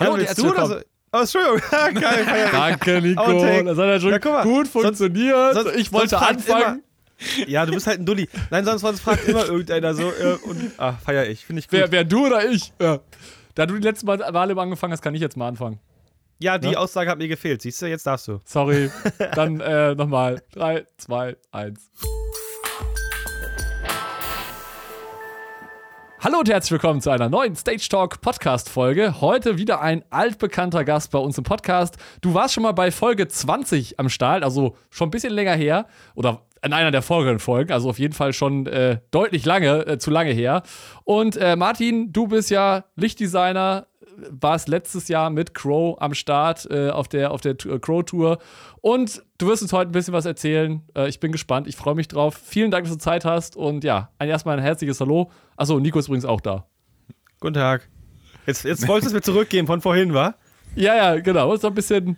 Hallo, ja, du oder so? Oh, Entschuldigung. Geil, Danke, Nico. Outtake. Das hat ja schon ja, gut funktioniert. Sonst, ich wollte anfangen. Ja, du bist halt ein Dulli. Nein, sonst, sonst fragt immer irgendeiner so. Äh, und, ah, feier ich. Finde ich gut. Wer, wer du oder ich? Ja. Da du die letzten Mal immer angefangen hast, kann ich jetzt mal anfangen. Ja, die ja? Aussage hat mir gefehlt. Siehst du, jetzt darfst du. Sorry. Dann äh, nochmal. 3, 2, 1. Hallo und herzlich willkommen zu einer neuen Stage Talk Podcast Folge. Heute wieder ein altbekannter Gast bei uns im Podcast. Du warst schon mal bei Folge 20 am Start, also schon ein bisschen länger her oder in einer der folgenden Folgen, also auf jeden Fall schon äh, deutlich lange, äh, zu lange her. Und äh, Martin, du bist ja Lichtdesigner, warst letztes Jahr mit Crow am Start äh, auf der, auf der äh, Crow Tour. Und du wirst uns heute ein bisschen was erzählen. Äh, ich bin gespannt, ich freue mich drauf. Vielen Dank, dass du Zeit hast. Und ja, ein erstmal ein herzliches Hallo. Achso, Nico ist übrigens auch da. Guten Tag. Jetzt, jetzt wolltest du es mir zurückgeben von vorhin, wa? Ja, ja, genau. Ist ein bisschen.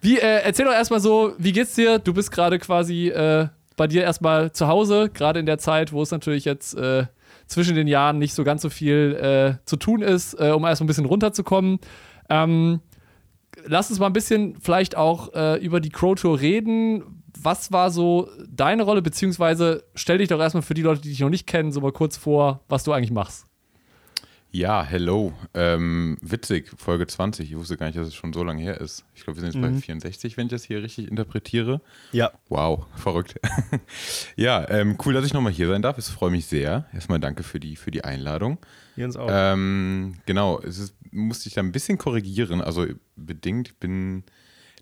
Wie, äh, erzähl doch erstmal so, wie geht's dir? Du bist gerade quasi äh, bei dir erstmal zu Hause, gerade in der Zeit, wo es natürlich jetzt äh, zwischen den Jahren nicht so ganz so viel äh, zu tun ist, äh, um erstmal ein bisschen runterzukommen. Ähm, lass uns mal ein bisschen vielleicht auch äh, über die Crow Tour reden. Was war so deine Rolle, beziehungsweise stell dich doch erstmal für die Leute, die dich noch nicht kennen, so mal kurz vor, was du eigentlich machst. Ja, hello. Ähm, witzig, Folge 20. Ich wusste gar nicht, dass es schon so lange her ist. Ich glaube, wir sind jetzt mhm. bei 64, wenn ich das hier richtig interpretiere. Ja. Wow, verrückt. ja, ähm, cool, dass ich nochmal hier sein darf. Es freut mich sehr. Erstmal danke für die, für die Einladung. Uns auch. Ähm, genau, es ist, musste ich da ein bisschen korrigieren. Also bedingt, ich bin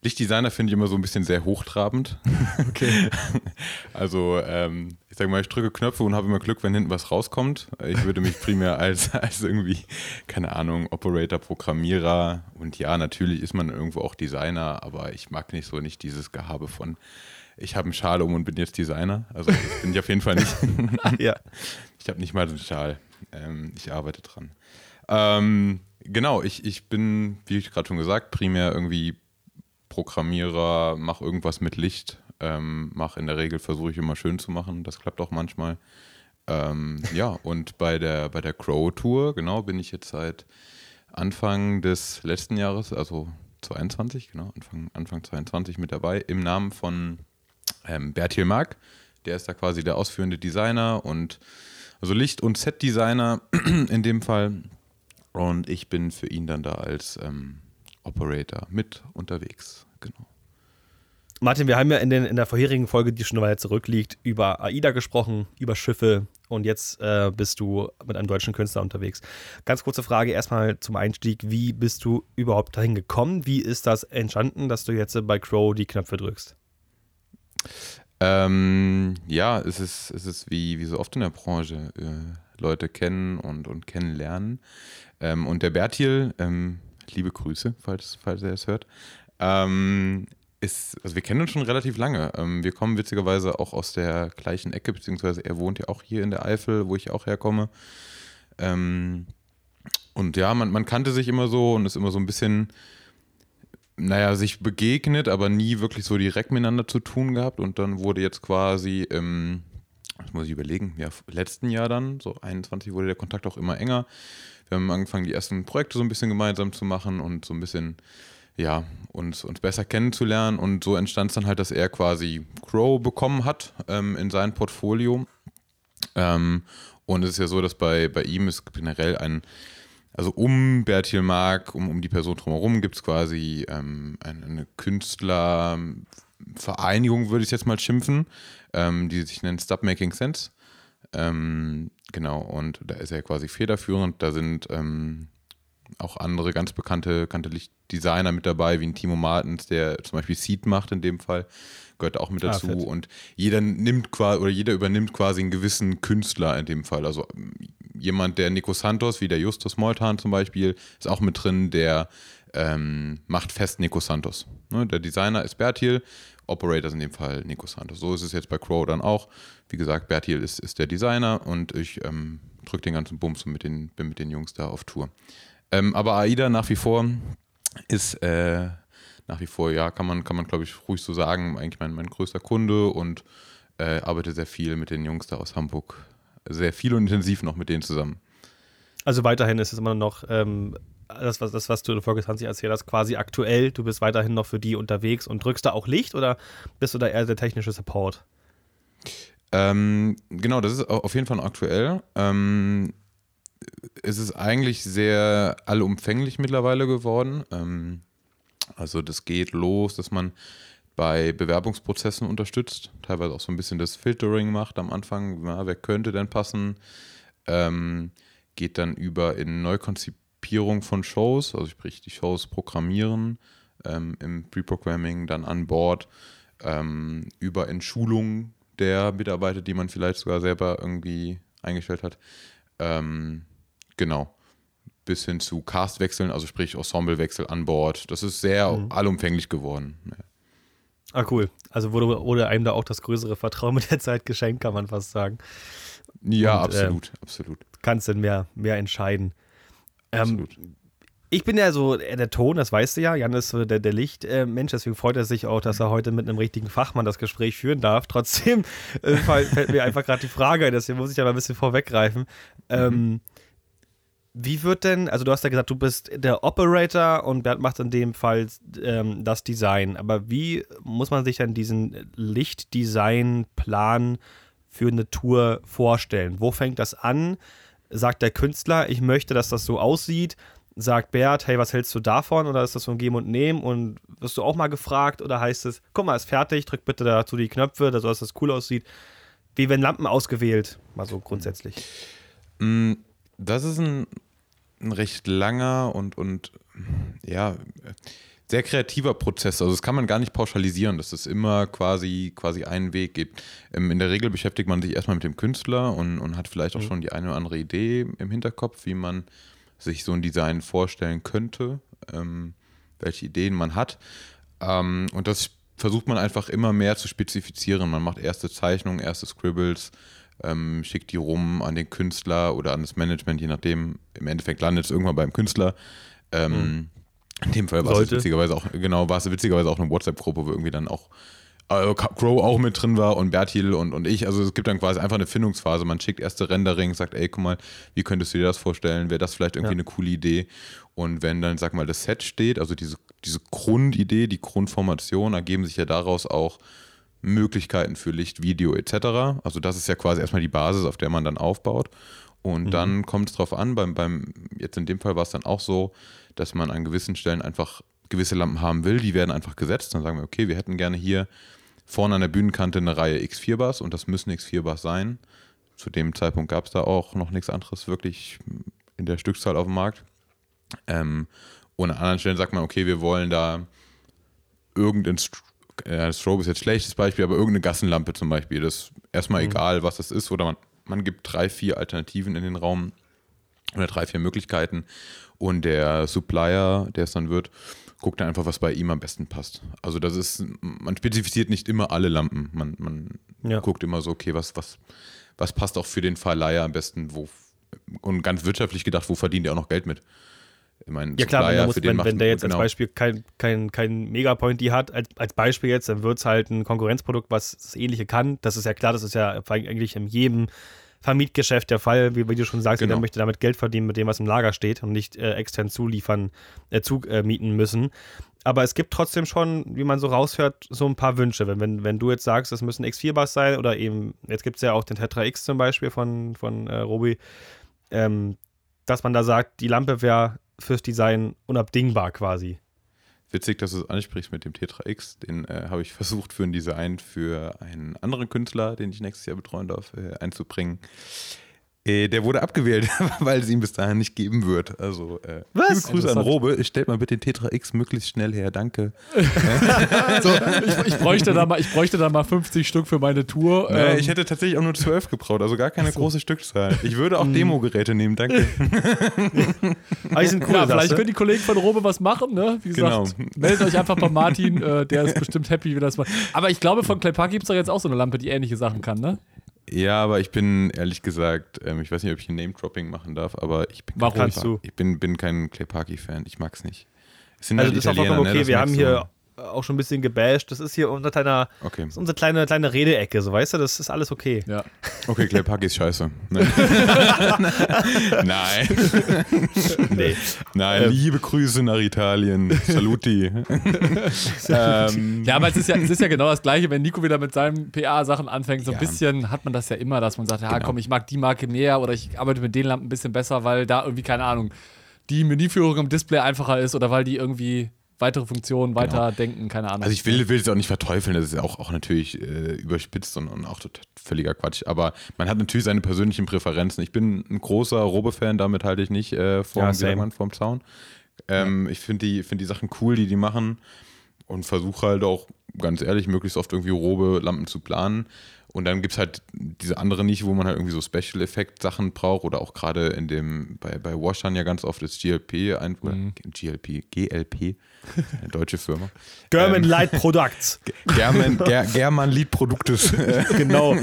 Lichtdesigner finde ich immer so ein bisschen sehr hochtrabend. Okay. also, ähm, ich sage mal, ich drücke Knöpfe und habe immer Glück, wenn hinten was rauskommt. Ich würde mich primär als, als irgendwie, keine Ahnung, Operator, Programmierer und ja, natürlich ist man irgendwo auch Designer, aber ich mag nicht so nicht dieses Gehabe von, ich habe einen Schal um und bin jetzt Designer. Also, das bin ich auf jeden Fall nicht. ja. Ich habe nicht mal einen Schal. Ähm, ich arbeite dran. Ähm, genau, ich, ich bin, wie ich gerade schon gesagt, primär irgendwie Programmierer, mache irgendwas mit Licht, ähm, mache in der Regel, versuche ich immer schön zu machen, das klappt auch manchmal. Ähm, ja, und bei der, bei der Crow Tour, genau, bin ich jetzt seit Anfang des letzten Jahres, also 22, genau, Anfang, Anfang 22 mit dabei, im Namen von ähm, Bertil Mark. Der ist da quasi der ausführende Designer und also Licht- und Set-Designer in dem Fall. Und ich bin für ihn dann da als ähm, Operator mit unterwegs genau. Martin, wir haben ja in, den, in der vorherigen Folge, die schon eine Weile zurückliegt, über AIDA gesprochen, über Schiffe und jetzt äh, bist du mit einem deutschen Künstler unterwegs. Ganz kurze Frage erstmal zum Einstieg. Wie bist du überhaupt dahin gekommen? Wie ist das entstanden, dass du jetzt bei Crow die Knöpfe drückst? Ähm, ja, es ist, es ist wie, wie so oft in der Branche. Äh, Leute kennen und, und kennenlernen. Ähm, und der Bertil, ähm, liebe Grüße, falls, falls er es hört, ähm, ist, also wir kennen uns schon relativ lange. Ähm, wir kommen witzigerweise auch aus der gleichen Ecke, beziehungsweise er wohnt ja auch hier in der Eifel, wo ich auch herkomme. Ähm, und ja, man, man kannte sich immer so und ist immer so ein bisschen, naja, sich begegnet, aber nie wirklich so direkt miteinander zu tun gehabt. Und dann wurde jetzt quasi im, das muss ich überlegen, ja, letzten Jahr dann, so 21, wurde der Kontakt auch immer enger. Wir haben angefangen, die ersten Projekte so ein bisschen gemeinsam zu machen und so ein bisschen ja, uns, uns besser kennenzulernen. Und so entstand es dann halt, dass er quasi Crow bekommen hat ähm, in sein Portfolio. Ähm, und es ist ja so, dass bei, bei ihm ist generell ein, also um Bertil Mark, um, um die Person drumherum, gibt es quasi ähm, eine, eine Künstlervereinigung, würde ich jetzt mal schimpfen, ähm, die sich nennt Stop Making Sense. Ähm, genau, und da ist er quasi federführend. Da sind ähm, auch andere ganz bekannte, bekannte Lichtdesigner mit dabei, wie ein Timo Martens, der zum Beispiel Seed macht in dem Fall, gehört auch mit ah, dazu. Ah, und jeder nimmt quasi oder jeder übernimmt quasi einen gewissen Künstler in dem Fall. Also jemand, der Nico Santos, wie der Justus Moltan zum Beispiel, ist auch mit drin, der ähm, macht fest Nico Santos. Ne? Der Designer ist Bertil, Operator ist in dem Fall Nico Santos. So ist es jetzt bei Crow dann auch. Wie gesagt, Bertil ist, ist der Designer und ich ähm, drücke den ganzen Bums und mit den, bin mit den Jungs da auf Tour. Ähm, aber AIDA nach wie vor ist äh, nach wie vor, ja, kann man, kann man glaube ich, ruhig so sagen, eigentlich mein, mein größter Kunde und äh, arbeite sehr viel mit den Jungs da aus Hamburg. Sehr viel und intensiv noch mit denen zusammen. Also weiterhin ist es immer noch ähm, das, was, das, was du in Folge 20 erzählt hast, quasi aktuell? Du bist weiterhin noch für die unterwegs und drückst da auch Licht oder bist du da eher der technische Support? Ähm, genau, das ist auf jeden Fall aktuell. Ähm, es ist eigentlich sehr allumfänglich mittlerweile geworden. Ähm, also das geht los, dass man bei Bewerbungsprozessen unterstützt, teilweise auch so ein bisschen das Filtering macht am Anfang, na, wer könnte denn passen, ähm, geht dann über in Neukonzipierung von Shows, also sprich die Shows programmieren ähm, im Pre-Programming, dann an Bord, ähm, über in Schulung der Mitarbeiter, die man vielleicht sogar selber irgendwie eingestellt hat. Ähm, genau. Bis hin zu Castwechseln, also sprich Ensemblewechsel an Bord. Das ist sehr mhm. allumfänglich geworden. Ja. Ah, cool. Also wurde, wurde einem da auch das größere Vertrauen mit der Zeit geschenkt, kann man fast sagen. Ja, Und, absolut, äh, absolut. Kannst dann mehr, mehr entscheiden. Ähm, ich bin ja so der Ton, das weißt du ja. Jan ist so der, der Lichtmensch, äh, deswegen freut er sich auch, dass er heute mit einem richtigen Fachmann das Gespräch führen darf. Trotzdem äh, fällt mir einfach gerade die Frage, deswegen muss ich mal ein bisschen vorweggreifen. Mhm. Ähm, wie wird denn, also du hast ja gesagt, du bist der Operator und Bert macht in dem Fall ähm, das Design. Aber wie muss man sich denn diesen Lichtdesign-Plan für eine Tour vorstellen? Wo fängt das an? Sagt der Künstler, ich möchte, dass das so aussieht. Sagt Bert, hey, was hältst du davon? Oder ist das so ein Geben und Nehmen? Und wirst du auch mal gefragt? Oder heißt es, guck mal, ist fertig, drück bitte dazu die Knöpfe, dass das cool aussieht? Wie werden Lampen ausgewählt? Mal so grundsätzlich. Mm, das ist ein ein recht langer und, und ja, sehr kreativer Prozess. Also das kann man gar nicht pauschalisieren, dass es immer quasi, quasi einen Weg gibt. Ähm, in der Regel beschäftigt man sich erstmal mit dem Künstler und, und hat vielleicht auch mhm. schon die eine oder andere Idee im Hinterkopf, wie man sich so ein Design vorstellen könnte, ähm, welche Ideen man hat. Ähm, und das versucht man einfach immer mehr zu spezifizieren. Man macht erste Zeichnungen, erste Scribbles, ähm, schickt die rum an den Künstler oder an das Management, je nachdem. Im Endeffekt landet es irgendwann beim Künstler. Ähm, mhm. In dem Fall war es witzigerweise auch, genau, war es witzigerweise auch eine WhatsApp-Gruppe, wo irgendwie dann auch äh, Crow auch mit drin war und Bertil und, und ich. Also es gibt dann quasi einfach eine Findungsphase. Man schickt erste Rendering, sagt, ey, guck mal, wie könntest du dir das vorstellen? Wäre das vielleicht irgendwie ja. eine coole Idee? Und wenn dann, sag mal, das Set steht, also diese, diese Grundidee, die Grundformation, ergeben sich ja daraus auch Möglichkeiten für Licht, Video etc. Also das ist ja quasi erstmal die Basis, auf der man dann aufbaut. Und mhm. dann kommt es drauf an, beim, beim, jetzt in dem Fall war es dann auch so, dass man an gewissen Stellen einfach gewisse Lampen haben will, die werden einfach gesetzt. Dann sagen wir, okay, wir hätten gerne hier vorne an der Bühnenkante eine Reihe X4-Bars und das müssen X4-Bars sein. Zu dem Zeitpunkt gab es da auch noch nichts anderes wirklich in der Stückzahl auf dem Markt. Ähm, und an anderen Stellen sagt man, okay, wir wollen da irgendein ja, das Strobe ist jetzt ein schlechtes Beispiel, aber irgendeine Gassenlampe zum Beispiel, das ist erstmal mhm. egal, was das ist, oder man, man gibt drei, vier Alternativen in den Raum oder drei, vier Möglichkeiten und der Supplier, der es dann wird, guckt dann einfach, was bei ihm am besten passt. Also das ist, man spezifiziert nicht immer alle Lampen, man, man ja. guckt immer so, okay, was, was, was passt auch für den Verleiher am besten, wo und ganz wirtschaftlich gedacht, wo verdient er auch noch Geld mit? Ich meine, ja klar, wenn, muss, wenn, wenn, der jetzt genau. als Beispiel kein, kein, kein Megapoint die hat, als, als Beispiel jetzt, dann wird es halt ein Konkurrenzprodukt, was das Ähnliche kann. Das ist ja klar, das ist ja eigentlich in jedem Vermietgeschäft der Fall, wie, wie du schon sagst, genau. jeder möchte damit Geld verdienen mit dem, was im Lager steht und nicht äh, extern zuliefern, äh, zumieten äh, müssen. Aber es gibt trotzdem schon, wie man so raushört, so ein paar Wünsche. Wenn, wenn, wenn du jetzt sagst, es müssen X4-Bars sein oder eben, jetzt gibt es ja auch den Tetra X zum Beispiel von, von äh, Robi, ähm, dass man da sagt, die Lampe wäre fürs Design unabdingbar quasi. Witzig, dass du es ansprichst mit dem Tetra X. Den äh, habe ich versucht für ein Design für einen anderen Künstler, den ich nächstes Jahr betreuen darf, äh, einzubringen. Äh, der wurde abgewählt, weil es ihn bis dahin nicht geben wird. Also, äh, Was? liebe Grüße an Robe. Stellt mal bitte den Tetra X möglichst schnell her. Danke. so, ich, ich, bräuchte da mal, ich bräuchte da mal 50 Stück für meine Tour. Nee, ähm. Ich hätte tatsächlich auch nur 12 gebraucht, also gar keine so. große Stückzahl. Ich würde auch hm. Demogeräte nehmen, danke. Aber die sind cool, ja, vielleicht können die Kollegen von Robe was machen. Ne? Wie gesagt, genau. meldet euch einfach bei Martin. Äh, der ist bestimmt happy, wie das macht. Aber ich glaube, von Claypark gibt es doch jetzt auch so eine Lampe, die ähnliche Sachen kann, ne? Ja, aber ich bin ehrlich gesagt, ähm, ich weiß nicht, ob ich ein Name-Dropping machen darf, aber ich bin, Warum kein, du? Ich bin, bin kein Clay Parky-Fan. Ich mag's nicht. also halt das ist auch vollkommen okay. Wir haben hier auch schon ein bisschen gebasht. Das ist hier unser kleiner, Okay. das ist unsere kleine, kleine Redeecke, so weißt du, das ist alles okay. Ja. Okay, Clay Park ist scheiße. Ne? Nein. Nee. Nein, Ähm. liebe Grüße nach Italien. Saluti. ähm, Ja, aber es ist ja, es ist ja genau das Gleiche, wenn Nico wieder mit seinen PA-Sachen anfängt. So ein Ja. bisschen hat man das ja immer, dass man sagt, ja Genau. komm, ich mag die Marke mehr oder ich arbeite mit den Lampen ein bisschen besser, weil da irgendwie, keine Ahnung, die Menüführung im Display einfacher ist oder weil die irgendwie weitere Funktionen weiter denken, keine Ahnung. Also ich will, will es auch nicht verteufeln, das ist auch, auch natürlich äh, überspitzt und, und auch total völliger Quatsch. Aber man hat natürlich seine persönlichen Präferenzen. Ich bin ein großer Robe-Fan, damit halte ich nicht äh, vorm, Ja, vorm Zaun. Ähm, Ich finde die, find die Sachen cool, die die machen und versuche halt auch, ganz ehrlich, möglichst oft irgendwie Robe-Lampen zu planen. Und dann gibt es halt diese andere Nische, wo man halt irgendwie so Special-Effekt-Sachen braucht oder auch gerade in dem, bei, bei Washern ja ganz oft das GLP, ein, oder GLP, GLP, eine deutsche Firma. German Ähm. Light Products. German, Ger, German Lied Produktes genau.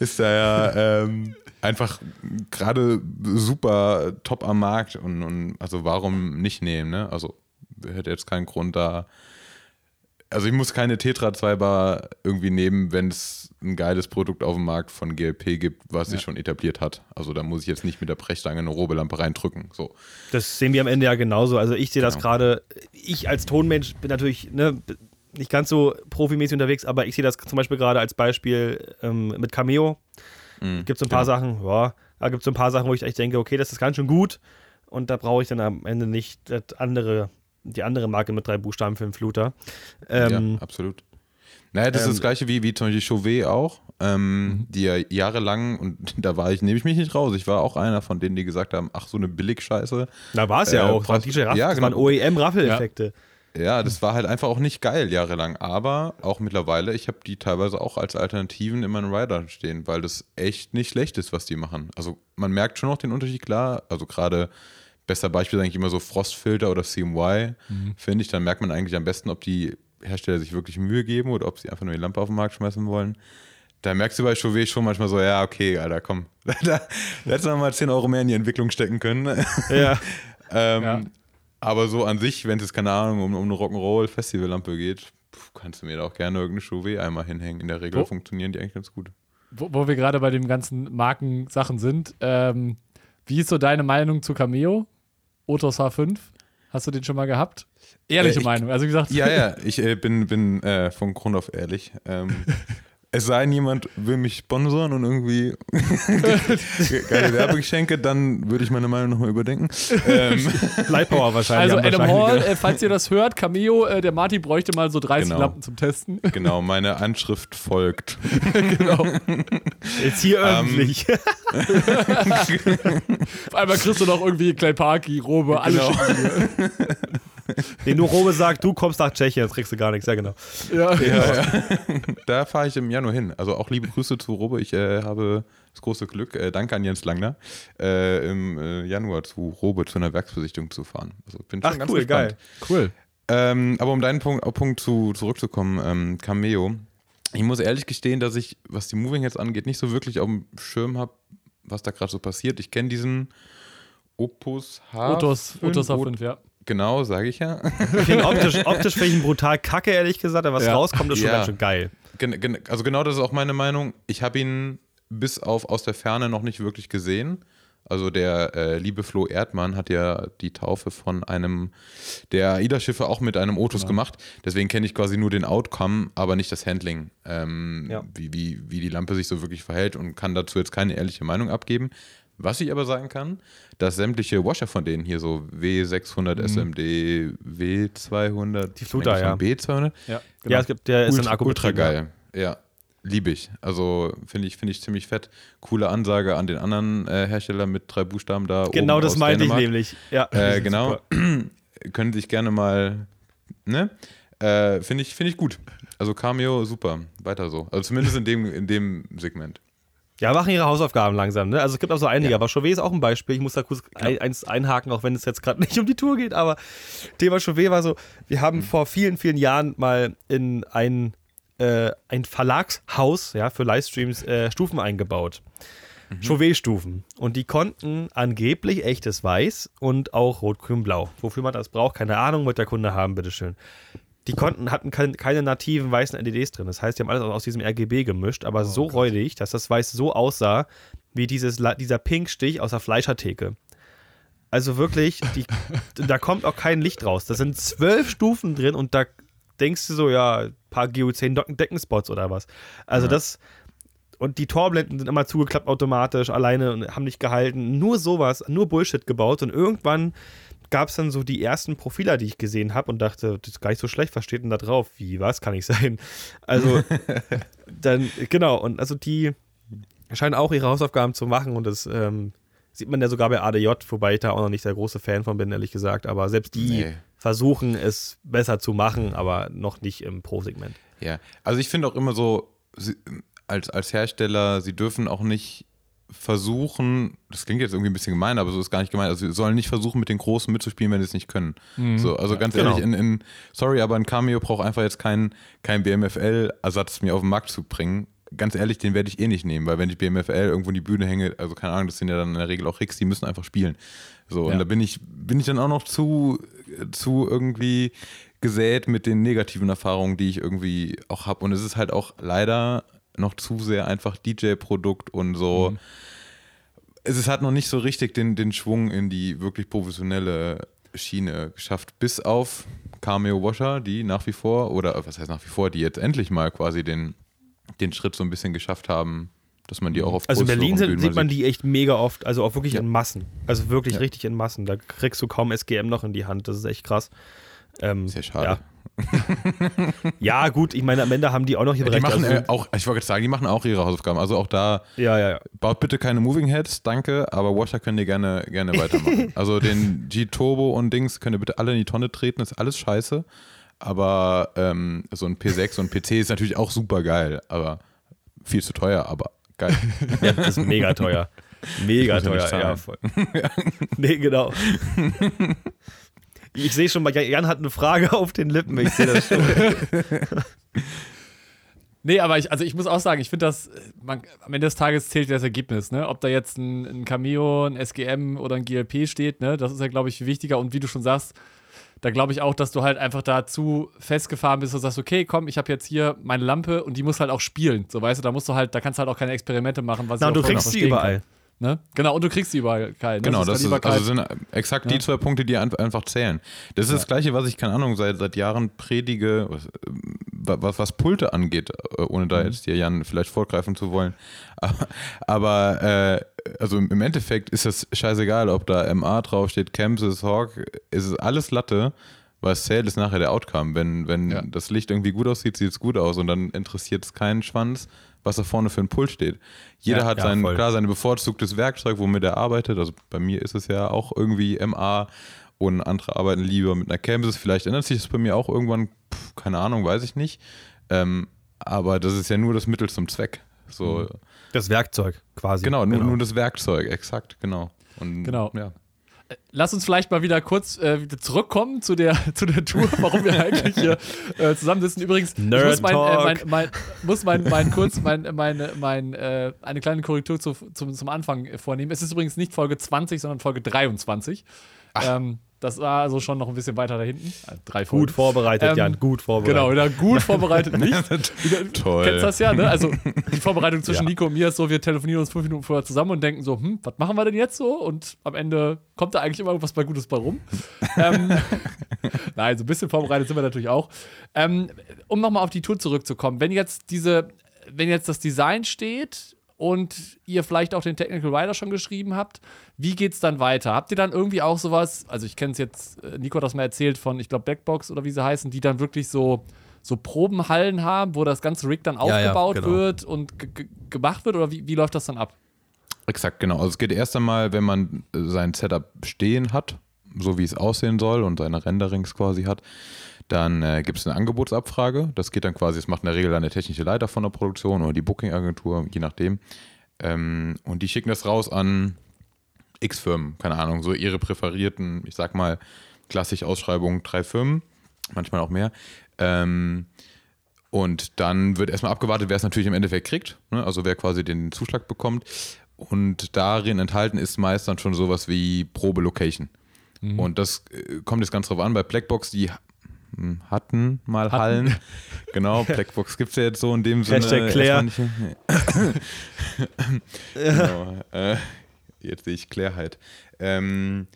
ist da ja ähm, einfach gerade super top am Markt und, und also warum nicht nehmen, ne? Also hätte jetzt keinen Grund da. Also ich muss keine Tetra 2 Bar irgendwie nehmen, wenn es ein geiles Produkt auf dem Markt von GLP gibt, was sich schon etabliert hat. Also da muss ich jetzt nicht mit der Brechstange eine Robelampe reindrücken. So. Das sehen wir am Ende ja genauso. Also ich sehe das Genau. gerade, ich als Tonmensch bin natürlich ne, nicht ganz so profimäßig unterwegs, aber ich sehe das zum Beispiel gerade als Beispiel ähm, mit Cameo. Mhm, Gibt es ein paar Sachen, ja, da gibt es so ein paar Sachen, wo ich echt denke, okay, das ist ganz schön gut und da brauche ich dann am Ende nicht das andere, die andere Marke mit drei Buchstaben für den Fluter. Ähm, ja, absolut. Naja, das ähm, ist das gleiche wie, wie zum Beispiel Chauvet auch, ähm, die ja jahrelang, und da war ich, nehme ich mich nicht raus, ich war auch einer von denen, die gesagt haben, ach, so eine Billigscheiße. Da war es ja Äh, auch. Preis- DJ Raff, ja, das genau. waren OEM-Raffeleffekte. Ja, das war halt einfach auch nicht geil jahrelang. Aber auch mittlerweile, ich habe die teilweise auch als Alternativen in meinen Rider stehen, weil das echt nicht schlecht ist, was die machen. Also man merkt schon noch den Unterschied, klar. Also gerade bester Beispiel ist eigentlich immer so Frostfilter oder CMY, finde ich. Dann merkt man eigentlich am besten, ob die Hersteller sich wirklich Mühe geben oder ob sie einfach nur die Lampe auf den Markt schmeißen wollen. Da merkst du bei Chauvet schon manchmal so, ja, okay, Alter, komm. da, da hättest du mal 10 Euro mehr in die Entwicklung stecken können. Ja. Ähm, Ja. Aber so an sich, wenn es keine Ahnung, um, um eine Rock'n'Roll-Festivallampe geht, pf, kannst du mir da auch gerne irgendeine Chauvet einmal hinhängen. In der Regel Wo- funktionieren die eigentlich ganz gut. wo, wo wir gerade bei den ganzen Markensachen sind, ähm, wie ist so deine Meinung zu Cameo? Otos H5? Hast du den schon mal gehabt? Ehrliche Äh, ich- Meinung. Also wie gesagt, Ja, ja, ich äh, bin, bin äh, von Grund auf ehrlich. Ähm, es sei denn, jemand will mich sponsern und irgendwie geile Werbegeschenke, dann würde ich meine Meinung nochmal überdenken. Ähm, Lightpower wahrscheinlich. also Adam wahrscheinlich Hall, äh, falls ihr das hört, Cameo, äh, der Marty bräuchte mal so 30 Genau. Lampen zum Testen. genau, meine Anschrift folgt. genau. Jetzt hier Ähm, öffentlich. Auf einmal kriegst du noch irgendwie Clay Parky, Robe, alles Genau. Den nur Robe sagt, du kommst nach Tschechien, jetzt kriegst du gar nichts. Ja, genau. Ja. Ja, ja. Da fahre ich im Januar hin. Also auch liebe Grüße zu Robe. Ich äh, habe das große Glück, äh, danke an Jens Langner, äh, im äh, Januar zu Robe zu einer Werksbesichtigung zu fahren. Also bin schon Ach, ganz cool, gespannt. Cool. Ähm, aber um deinen Punkt, auf Punkt zu, zurückzukommen, ähm, Cameo. Ich muss ehrlich gestehen, dass ich, was die Moving jetzt angeht, nicht so wirklich auf dem Schirm habe, was da gerade so passiert. Ich kenne diesen Opus H. Otos, Otos H5, ja. Genau, sage ich ja. Ich finde optisch, optisch finde ich ihn brutal kacke, ehrlich gesagt, aber was Ja. rauskommt, ist schon Ja. ganz schön geil. Gen gen also genau das ist auch meine Meinung. Ich habe ihn bis auf aus der Ferne noch nicht wirklich gesehen. Also der äh, liebe Flo Erdmann hat ja die Taufe von einem der AIDA-Schiffe auch mit einem Otus gemacht. Deswegen kenne ich quasi nur den Outcome, aber nicht das Handling, ähm, Ja. wie, wie, wie die Lampe sich so wirklich verhält und kann dazu jetzt keine ehrliche Meinung abgeben. Was ich aber sagen kann, dass sämtliche Washer von denen hier so W600 SMD, W200, Die Fluter, schon B200, Ja, Ja, es gibt, der ist ein ultra, Akku ultra geil. Ja, liebe ich. Also finde ich, finde ich ziemlich fett. Coole Ansage an den anderen äh, Hersteller mit drei Buchstaben da. Genau das meinte ich Dänemark. nämlich. Ja, Äh, genau. Können sich gerne mal, ne? Äh, finde ich, finde ich gut. Also Cameo, super. Weiter so. Also zumindest in dem, in dem Segment. Ja, machen ihre Hausaufgaben langsam. Ne? Also es gibt auch so einige, Ja. aber Chauvet ist auch ein Beispiel. Ich muss da kurz ein, eins einhaken, auch wenn es jetzt gerade nicht um die Tour geht. Aber Thema Chauvet war so, wir haben vor vielen, vielen Jahren mal in ein, äh, ein Verlagshaus ja, für Livestreams äh, Stufen eingebaut. Chauvet-Stufen. Und die konnten angeblich echtes Weiß und auch Rot, Grün, Blau. Wofür man das braucht, keine Ahnung, wird der Kunde haben, bitteschön. Die konnten, hatten kein, keine nativen weißen LEDs drin. Das heißt, die haben alles aus diesem RGB gemischt, aber so Gott. räudig, dass das Weiß so aussah, wie dieses, dieser Pinkstich aus der Fleischertheke. Also wirklich, die, da kommt auch kein Licht raus. Da sind zwölf Stufen drin und da denkst du so, ja, ein paar GU10-Deckenspots oder was. Also Ja. das, und die Torblenden sind immer zugeklappt automatisch, alleine und haben nicht gehalten. Nur sowas, nur Bullshit gebaut. Und irgendwann gab es dann so die ersten Profiler, die ich gesehen habe und dachte, das ist gar nicht so schlecht, was steht denn da drauf? Wie, was kann ich sein? Also, dann, genau, und also die scheinen auch ihre Hausaufgaben zu machen und das ähm, sieht man ja sogar bei ADJ, wobei ich da auch noch nicht der große Fan von bin, ehrlich gesagt. Aber selbst die Nee. versuchen es besser zu machen, aber noch nicht im Pro-Segment. Ja, also ich finde auch immer so, sie, als, als Hersteller, sie dürfen auch nicht versuchen, das klingt jetzt irgendwie ein bisschen gemein, aber so ist gar nicht gemeint, also sie sollen nicht versuchen, mit den Großen mitzuspielen, wenn sie es nicht können. So, also ganz genau. ehrlich, in, in, sorry, aber ein Cameo braucht einfach jetzt keinen kein BMFL-Ersatz mir auf den Markt zu bringen. Ganz ehrlich, den werde ich eh nicht nehmen, weil wenn ich BMFL irgendwo in die Bühne hänge, also keine Ahnung, das sind ja dann in der Regel auch Ricks, die müssen einfach spielen. So, Ja. und da bin ich, bin ich dann auch noch zu, zu irgendwie gesät mit den negativen Erfahrungen, die ich irgendwie auch habe. Und es ist halt auch leider noch zu sehr einfach DJ-Produkt und so. Es ist halt noch nicht so richtig den, den Schwung in die wirklich professionelle Schiene geschafft, bis auf Cameo Washer, die nach wie vor, oder was heißt nach wie vor, die jetzt endlich mal quasi den, den Schritt so ein bisschen geschafft haben, dass man die auch auf Also in Berlin sind, sieht man die echt mega oft, also auch wirklich Ja. in Massen. Also wirklich Ja. richtig in Massen. Da kriegst du kaum SGM noch in die Hand. Das ist echt krass. Ähm, ja schade. Ja. ja, gut, ich meine, am Ende haben die auch noch ihre Die Rechte. machen also, äh, auch, ich wollte sagen, die machen auch ihre Hausaufgaben. Also auch da ja, ja, ja. baut bitte keine Moving Heads, danke, aber Washer könnt ihr gerne, gerne weitermachen. also den G-Turbo und Dings könnt ihr bitte alle in die Tonne treten, ist alles scheiße. Aber ähm, so ein P6 und PC ist natürlich auch super geil, aber viel zu teuer, aber geil. ja. Das ist mega teuer. Mega ja teuer, ja, voll. nee, genau. Ich sehe schon mal, Jan hat eine Frage auf den Lippen. Ich sehe das schon. Nee, aber ich, also ich muss auch sagen, ich finde das, man, am Ende des Tages zählt das Ergebnis, ne? Ob da jetzt ein, ein Cameo, ein SGM oder ein GLP steht, ne? Das ist ja, glaube ich, viel wichtiger. Und wie du schon sagst, da glaube ich auch, dass du halt einfach dazu festgefahren bist und sagst, okay, komm, ich habe jetzt hier meine Lampe und die muss halt auch spielen. So, weißt du, da musst du halt, da kannst du halt auch keine Experimente machen, was Na, ich du kriegst sie überall. Kann, ne? Genau, und du kriegst sie überall, Kai. Ne? Genau, das ist, Kaliberkeit. also sind exakt die zwei Punkte, die ein- einfach zählen. Das ist das Gleiche, was ich, keine Ahnung, seit, seit Jahren predige, was, ähm, was, was Pulte angeht, äh, ohne da jetzt dir Jan vielleicht vorgreifen zu wollen. Aber, äh, also im Endeffekt ist es scheißegal, ob da MA draufsteht, Kansas, Hawk, es ist alles Latte. Was zählt, ist nachher der Outcome. Wenn, wenn Ja. das Licht irgendwie gut aussieht, sieht es gut aus und dann interessiert es keinen Schwanz, was da vorne für ein Pult steht. Jeder Ja, hat ja, sein, voll. klar, sein bevorzugtes Werkzeug, womit er arbeitet. Also bei mir ist es ja auch irgendwie MA und andere arbeiten lieber mit einer Canvas. Vielleicht ändert sich das bei mir auch irgendwann, Pff, keine Ahnung, weiß ich nicht. Ähm, aber das ist ja nur das Mittel zum Zweck. So, Das Werkzeug quasi. genau, nur, nur das Werkzeug, exakt, genau. Und, Genau. Ja. Lass uns vielleicht mal wieder kurz äh, wieder zurückkommen zu der, zu der Tour, warum wir eigentlich hier äh, zusammensitzen. Übrigens, ich Nerd muss, mein, äh, mein, mein, muss mein, mein kurz mein, meine, mein, äh, eine kleine Korrektur zu, zum, zum Anfang vornehmen. Es ist übrigens nicht Folge 20, sondern Folge 23. Ähm, das war also schon noch ein bisschen weiter da hinten. Äh, drei Folgen. Gut vorbereitet, Ähm, Jan, gut vorbereitet. Genau, wieder gut vorbereitet nicht. Toll. Kennst das ja, ne? Also die Vorbereitung zwischen Ja. Nico und mir ist so, wir telefonieren uns fünf Minuten vorher zusammen und denken so, hm, was machen wir denn jetzt so? Und am Ende kommt da eigentlich immer irgendwas bei Gutes bei rum. ähm, nein, so ein bisschen vorbereitet sind wir natürlich auch. Ähm, um nochmal auf die Tour zurückzukommen, wenn jetzt diese, wenn jetzt das Design steht und ihr vielleicht auch den Technical Writer schon geschrieben habt, wie geht's dann weiter? Habt ihr dann irgendwie auch sowas, also ich kenne es jetzt, äh, Nico hat das mal erzählt von, ich glaube, Blackbox oder wie sie heißen, die dann wirklich so, so Probenhallen haben, wo das ganze Rig dann Ja, ja, aufgebaut genau. wird und ge- ge- gemacht wird oder wie, wie läuft das dann ab? Exakt, genau. Also es geht erst einmal, wenn man äh, sein Setup stehen hat, so wie es aussehen soll und seine Renderings quasi hat, dann äh, gibt es eine Angebotsabfrage. Das geht dann quasi, das macht in der Regel dann der technische Leiter von der Produktion oder die Booking-Agentur, je nachdem. Ähm, und die schicken das raus an X Firmen, keine Ahnung, so ihre präferierten, ich sag mal, klassisch Ausschreibungen, drei Firmen, manchmal auch mehr. Ähm, und dann wird erstmal abgewartet, wer es natürlich im Endeffekt kriegt, ne? also wer quasi den Zuschlag bekommt. Und darin enthalten ist meist dann schon sowas wie Probe-Location. Und das äh, kommt jetzt ganz drauf an. Bei Blackbox, die ähm, hatten mal Hatten. Hallen. Genau, Blackbox gibt es ja jetzt so in dem Sinne. Hashtag Claire. genau, äh, jetzt sehe ich Klärheit. Ähm,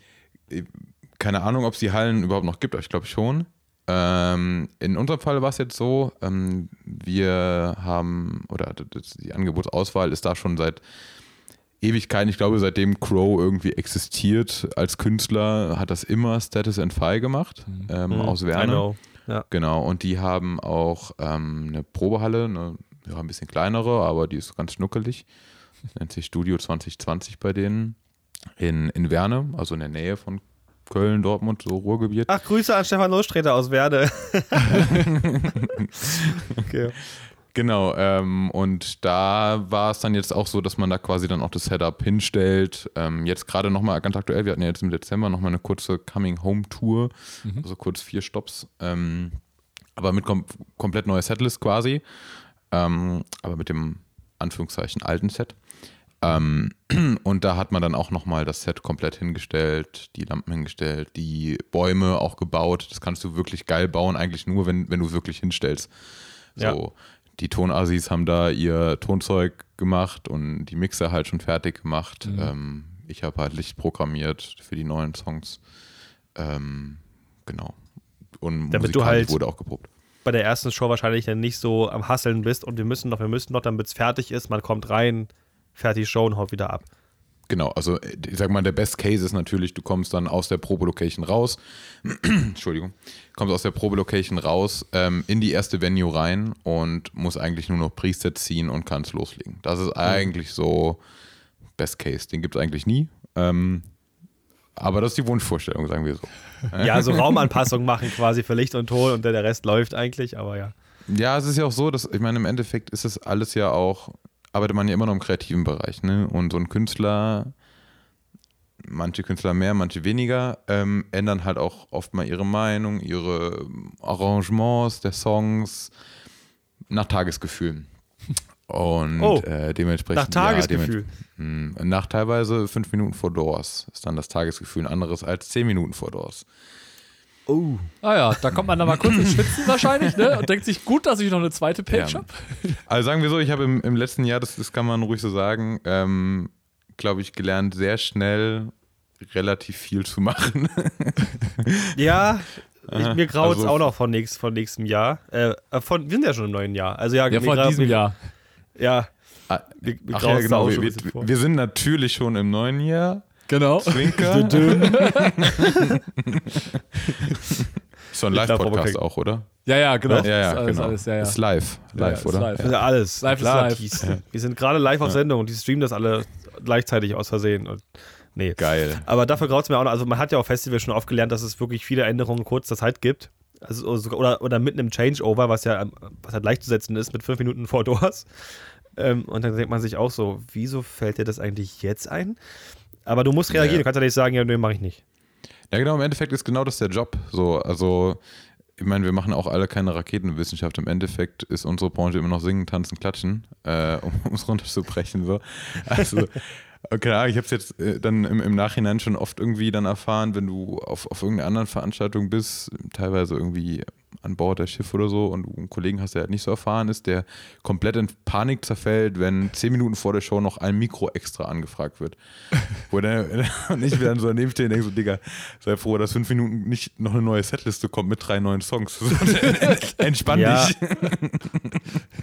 keine Ahnung, ob es die Hallen überhaupt noch gibt, aber ich glaube schon. Ähm, in unserem Fall war es jetzt so, ähm, wir haben, oder die Angebotsauswahl ist da schon seit Ewigkeiten, ich glaube seitdem Crow irgendwie existiert als Künstler, hat das immer Status and Fi gemacht, ähm, Mhm, aus Werner. Ja. Genau, und die haben auch ähm, eine Probehalle, eine, ja, ein bisschen kleinere, aber die ist ganz schnuckelig. Nennt sich Studio 2020 bei denen in, in Werne, also in der Nähe von Köln, Dortmund, so Ruhrgebiet. Ach, Grüße an Stefan Lostreter aus Werde. okay. Genau, ähm, und da war es dann jetzt auch so, dass man da quasi dann auch das Setup hinstellt. Ähm, jetzt gerade nochmal ganz aktuell, wir hatten ja jetzt im Dezember nochmal eine kurze Coming Home Tour, also kurz vier Stops, ähm, aber mit kom komplett neuer Setlist quasi, ähm, aber mit dem Anführungszeichen alten Set. Ähm, und da hat man dann auch nochmal das Set komplett hingestellt, die Lampen hingestellt, die Bäume auch gebaut. Das kannst du wirklich geil bauen, eigentlich nur, wenn, wenn du wirklich hinstellst. So, Ja. Die Tonassis haben da ihr Tonzeug gemacht und die Mixer halt schon fertig gemacht. Mhm. Ähm, ich habe halt Licht programmiert für die neuen Songs. Ähm, genau. Und Damit du halt- wurde auch geprobt. Bei der ersten Show wahrscheinlich dann nicht so am Hasseln bist und wir müssen noch, wir müssen noch, damit es fertig ist. Man kommt rein, fertig Show und haut wieder ab. Genau, also äh, ich sag mal, der Best Case ist natürlich, du kommst dann aus der Probe-Location raus, Entschuldigung, kommst aus der Probe-Location raus, ähm, in die erste Venue rein und musst eigentlich nur noch Presets ziehen und kannst loslegen. Das ist eigentlich so Best Case. Den gibt es eigentlich nie. Ähm, aber das ist die Wunschvorstellung, sagen wir so. Ja, so Raumanpassungen machen quasi für Licht und Ton und der Rest läuft eigentlich, aber ja. Ja, es ist ja auch so, dass, ich meine, im Endeffekt ist es alles ja auch, arbeitet man ja immer noch im kreativen Bereich, ne? Und so ein Künstler, manche Künstler mehr, manche weniger, ähm, ändern halt auch oft mal ihre Meinung, ihre Arrangements der Songs nach Tagesgefühl. Und Oh, äh, dementsprechend. Nach Tagesgefühl. Ja, dements- mh, nach teilweise fünf Minuten vor Doors ist dann das Tagesgefühl ein anderes als zehn Minuten vor Doors. Oh. Ah ja, da kommt man dann mal kurz ins Schwitzen wahrscheinlich, ne? Und denkt sich, gut, dass ich noch eine zweite Page Ja. habe. Also sagen wir so, ich habe im, im letzten Jahr, das, das kann man ruhig so sagen, ähm, glaube ich, gelernt, sehr schnell relativ viel zu machen. Ja, ich, mir graut es Also- auch noch von, nächst, von nächstem Jahr. Äh, von, wir sind ja schon im neuen Jahr. Also ja, Ja, von diesem mir, Jahr. Ja, Ah, mir Ach graut's ja, genau. Wir, wir, wir sind natürlich schon im neuen Jahr. Genau. Zwinker. so ein Live-Podcast auch, oder? Ja, ja, genau. Ja, ja, Ist alles, genau. alles, ja, ja. Ist live. Ja, ja, Live, ist oder? live. Das ist ja alles. Live ist Klar, live. Die, wir sind gerade live auf Sendung und die streamen das alle gleichzeitig aus Versehen. Und, nee. Geil. Aber dafür graut es mir auch noch. Also, man hat ja auf Festivals schon oft gelernt, dass es wirklich viele Änderungen in kurzer Zeit gibt. Also, sogar- oder, oder mitten im Changeover, was ja ähm, was halt leicht zu setzen ist, mit fünf Minuten vor Doors. Ähm, und dann denkt man sich auch so, wieso fällt dir das eigentlich jetzt ein? Aber du musst reagieren, Ja. du kannst ja nicht sagen, ja, nee, mach ich nicht. Ja, genau, im Endeffekt ist genau das der Job. So, also, ich meine, wir machen auch alle keine Raketenwissenschaft. Im Endeffekt ist unsere Branche immer noch singen, tanzen, klatschen, äh, um es runterzubrechen. So. Also, keine Ahnung, ich habe es jetzt äh, dann im, im Nachhinein schon oft irgendwie dann erfahren, wenn du auf, auf irgendeiner anderen Veranstaltung bist, teilweise irgendwie an Bord der Schiff oder so und einen Kollegen hast, der halt nicht so erfahren ist, der komplett in Panik zerfällt, wenn zehn Minuten vor der Show noch ein Mikro extra angefragt wird. Wo ich will dann so daneben stehen und denke so, Digga, sei froh, dass fünf Minuten nicht noch eine neue Setliste kommt mit drei neuen Songs. Entspann dich.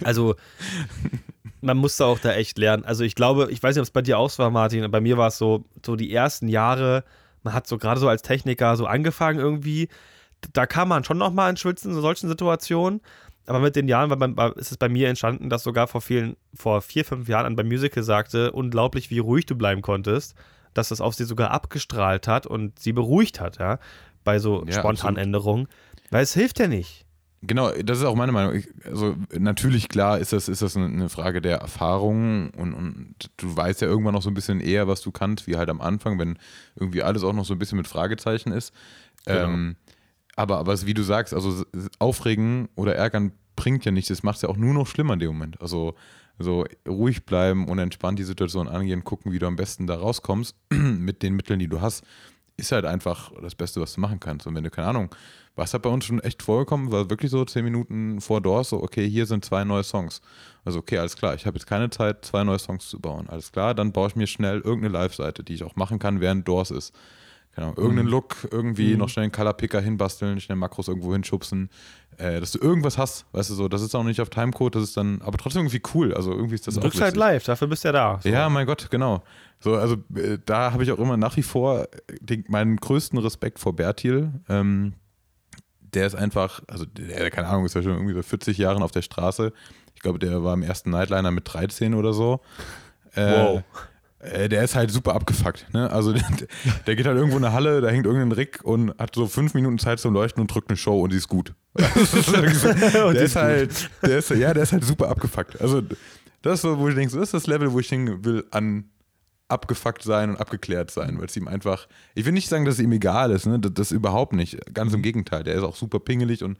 Also, man musste auch da echt lernen. Also, ich glaube, ich weiß nicht, ob es bei dir auch war, Martin, bei mir war es so, so die ersten Jahre, man hat so gerade so als Techniker so angefangen irgendwie, da kam man schon noch mal ins Schwitzen in solchen Situationen. Aber mit den Jahren war ist es bei mir entstanden, dass sogar vor vielen, vor vier, fünf Jahren an beim Musical sagte, unglaublich, wie ruhig du bleiben konntest, dass das auf sie sogar abgestrahlt hat und sie beruhigt hat, ja, bei so Ja, spontanen absolut. Änderungen. Weil es hilft ja nicht. Genau, das ist auch meine Meinung. Ich, also natürlich, klar, ist das, ist das eine Frage der Erfahrung und, und du weißt ja irgendwann noch so ein bisschen eher, was du kannst, wie halt am Anfang, wenn irgendwie alles auch noch so ein bisschen mit Fragezeichen ist. Genau. Ähm, aber, aber wie du sagst, also aufregen oder ärgern bringt ja nichts. Das macht es ja auch nur noch schlimmer in dem Moment. Also so ruhig bleiben und entspannt die Situation angehen, gucken, wie du am besten da rauskommst mit den Mitteln, die du hast. ist halt einfach das Beste, was du machen kannst. Und wenn du, keine Ahnung, was hat bei uns schon echt vorgekommen, war wirklich so zehn Minuten vor Doors, so, okay, hier sind zwei neue Songs. Also, okay, alles klar, ich habe jetzt keine Zeit, zwei neue Songs zu bauen. Alles klar, dann baue ich mir schnell irgendeine Live-Seite, die ich auch machen kann, während Doors ist. Keine Ahnung, irgendeinen Look, irgendwie noch schnell einen Color-Picker hinbasteln, schnell Makros irgendwo hinschubsen, äh, dass du irgendwas hast, weißt du so, das ist auch nicht auf Timecode, das ist dann, aber trotzdem irgendwie cool, also irgendwie ist das Du auch drückst halt live, dafür bist du ja da. So. Ja, mein Gott, genau. So, also äh, da habe ich auch immer nach wie vor den, meinen größten Respekt vor Bertil. Ähm, der ist einfach, also der, keine Ahnung, ist ja schon irgendwie so 40 Jahren auf der Straße. Ich glaube, der war im ersten Nightliner mit 13 oder so. Äh, Wow. Äh, Der ist halt super abgefuckt. Ne? Also der, der geht halt irgendwo in eine Halle, da hängt irgendein Rick und hat so fünf Minuten Zeit zum Leuchten und drückt eine Show und die ist gut. Die der ist halt, der ist, ja, der ist halt super abgefuckt. Also das ist so, wo ich denke, so, das ist das Level, wo ich hin will, an abgefuckt sein und abgeklärt sein, weil es ihm einfach, ich will nicht sagen, dass es ihm egal ist, ne? das, das überhaupt nicht, ganz im Gegenteil, der ist auch super pingelig und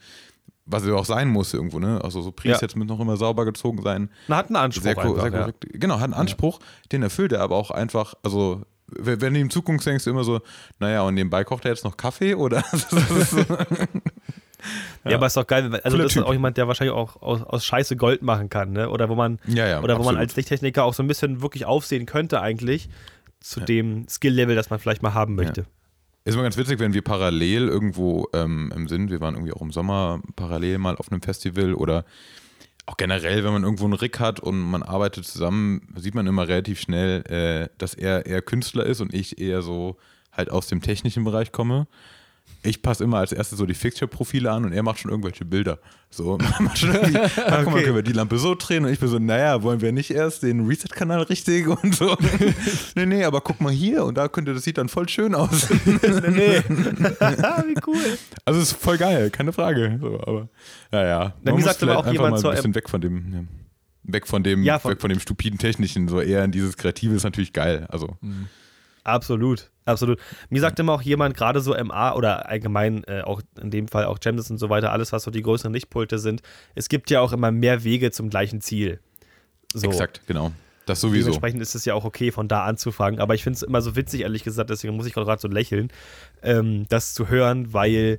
was er auch sein muss irgendwo, ne? Also so Presets müssen noch immer sauber gezogen sein. Man hat einen Anspruch Sehr, einfach, sehr ja. korrekt. Genau, hat einen Anspruch, den erfüllt er aber auch einfach, also wenn du in Zukunft denkst, du immer so, naja, und nebenbei kocht er jetzt noch Kaffee oder? Ja, aber ist doch geil. Also Cooler das ist auch jemand, der wahrscheinlich auch aus, aus Scheiße Gold machen kann, ne? Oder wo man, ja, ja, oder wo man als Lichttechniker auch so ein bisschen wirklich aufsehen könnte eigentlich zu dem Skill-Level, das man vielleicht mal haben möchte. Ist immer ganz witzig, wenn wir parallel irgendwo ähm, im sind. Wir waren irgendwie auch im Sommer parallel mal auf einem Festival oder auch generell, wenn man irgendwo einen Rick hat und man arbeitet zusammen, sieht man immer relativ schnell, äh, dass er eher Künstler ist und ich eher so halt aus dem technischen Bereich komme. Ich passe immer als erstes so die Fixture-Profile an und er macht schon irgendwelche Bilder. So, macht schon irgendwie, ah, guck mal, Okay. können wir die Lampe so drehen? Und ich bin so, naja, wollen wir nicht erst den Reset-Kanal richtig und so? nee, nee, aber guck mal hier und da könnte, das sieht dann voll schön aus. nee. Wie cool. Also es ist voll geil, keine Frage. So, aber naja, Na, mir sagte aber auch jemand mal ein bisschen weg von dem, ja, weg von dem, Ja, von- weg von dem stupiden Technischen, so eher in dieses Kreative ist natürlich geil. Also Absolut, absolut. Mir sagt immer auch jemand, gerade so MA oder allgemein äh, auch in dem Fall auch Gems und so weiter, alles, was so die größeren Lichtpulte sind, es gibt ja auch immer mehr Wege zum gleichen Ziel. So. exakt, genau. Das sowieso. Dementsprechend ist es ja auch okay, von da anzufangen. Aber ich finde es immer so witzig, ehrlich gesagt, deswegen muss ich gerade so lächeln, ähm, das zu hören, weil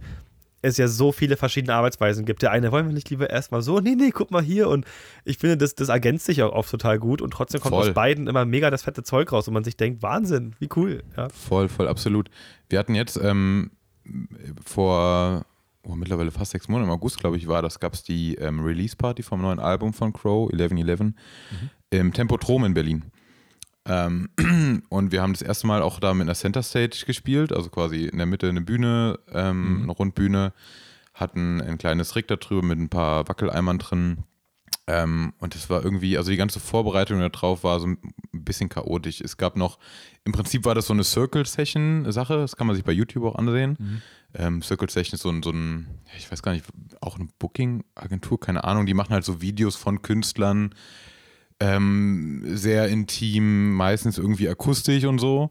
es ja so viele verschiedene Arbeitsweisen gibt. Der eine, wollen wir nicht lieber erstmal so? Nee, nee, guck mal hier. Und ich finde, das, das ergänzt sich auch oft total gut. Und trotzdem kommt Voll. aus beiden immer mega das fette Zeug raus. Und man sich denkt, Wahnsinn, wie cool. Ja. Voll, voll, absolut. Wir hatten jetzt ähm, vor oh, mittlerweile fast sechs Monaten, im August, glaube ich, war das, gab es die ähm, Release-Party vom neuen Album von Crow, 1111, im Tempotrom in Berlin. Ähm, und wir haben das erste Mal auch da mit einer Center Stage gespielt, also quasi in der Mitte eine Bühne, ähm, eine Rundbühne, hatten ein kleines Rig da drüber mit ein paar Wackeleimern drin. Ähm, und das war irgendwie, also die ganze Vorbereitung darauf war so ein bisschen chaotisch. Es gab noch, im Prinzip war das so eine Circle-Session-Sache, das kann man sich bei YouTube auch ansehen. Ähm, Circle-Session ist so ein, so ein, ich weiß gar nicht, auch eine Booking-Agentur, keine Ahnung, die machen halt so Videos von Künstlern, ähm, sehr intim, meistens irgendwie akustisch und so.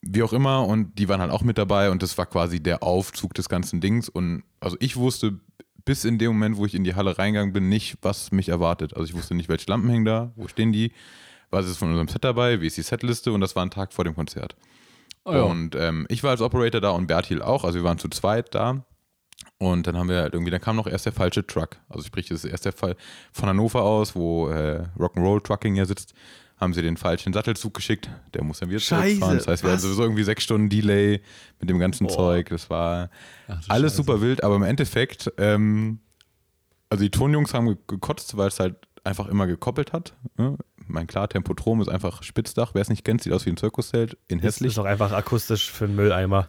Wie auch immer, und die waren halt auch mit dabei und das war quasi der Aufzug des ganzen Dings. Und also ich wusste bis in dem Moment, wo ich in die Halle reingegangen bin, nicht, was mich erwartet. Also ich wusste nicht, welche Lampen hängen da, wo stehen die, was ist von unserem Set dabei, wie ist die Setliste und das war ein Tag vor dem Konzert. Oh ja. Und ähm, ich war als Operator da und Bertil auch, also wir waren zu zweit da. Und dann haben wir halt irgendwie, dann kam noch erst der falsche Truck. Also sprich, das ist erst der Fall von Hannover aus, wo äh, Rock'n'Roll Trucking ja sitzt, haben sie den falschen Sattelzug geschickt. Der muss dann wieder Scheiße, zurückfahren. Das heißt, wir hatten was? sowieso irgendwie sechs Stunden Delay mit dem ganzen Boah. Zeug. Das war Ach du alles Scheiße. super wild, aber im Endeffekt, ähm, also die Tonjungs haben ge- gekotzt, weil es halt einfach immer gekoppelt hat. Ne? Mein klar, Tempotrom ist einfach Spitzdach. Wer es nicht kennt, sieht aus wie ein Zirkuszelt in Das hässlich. ist doch einfach akustisch für einen Mülleimer.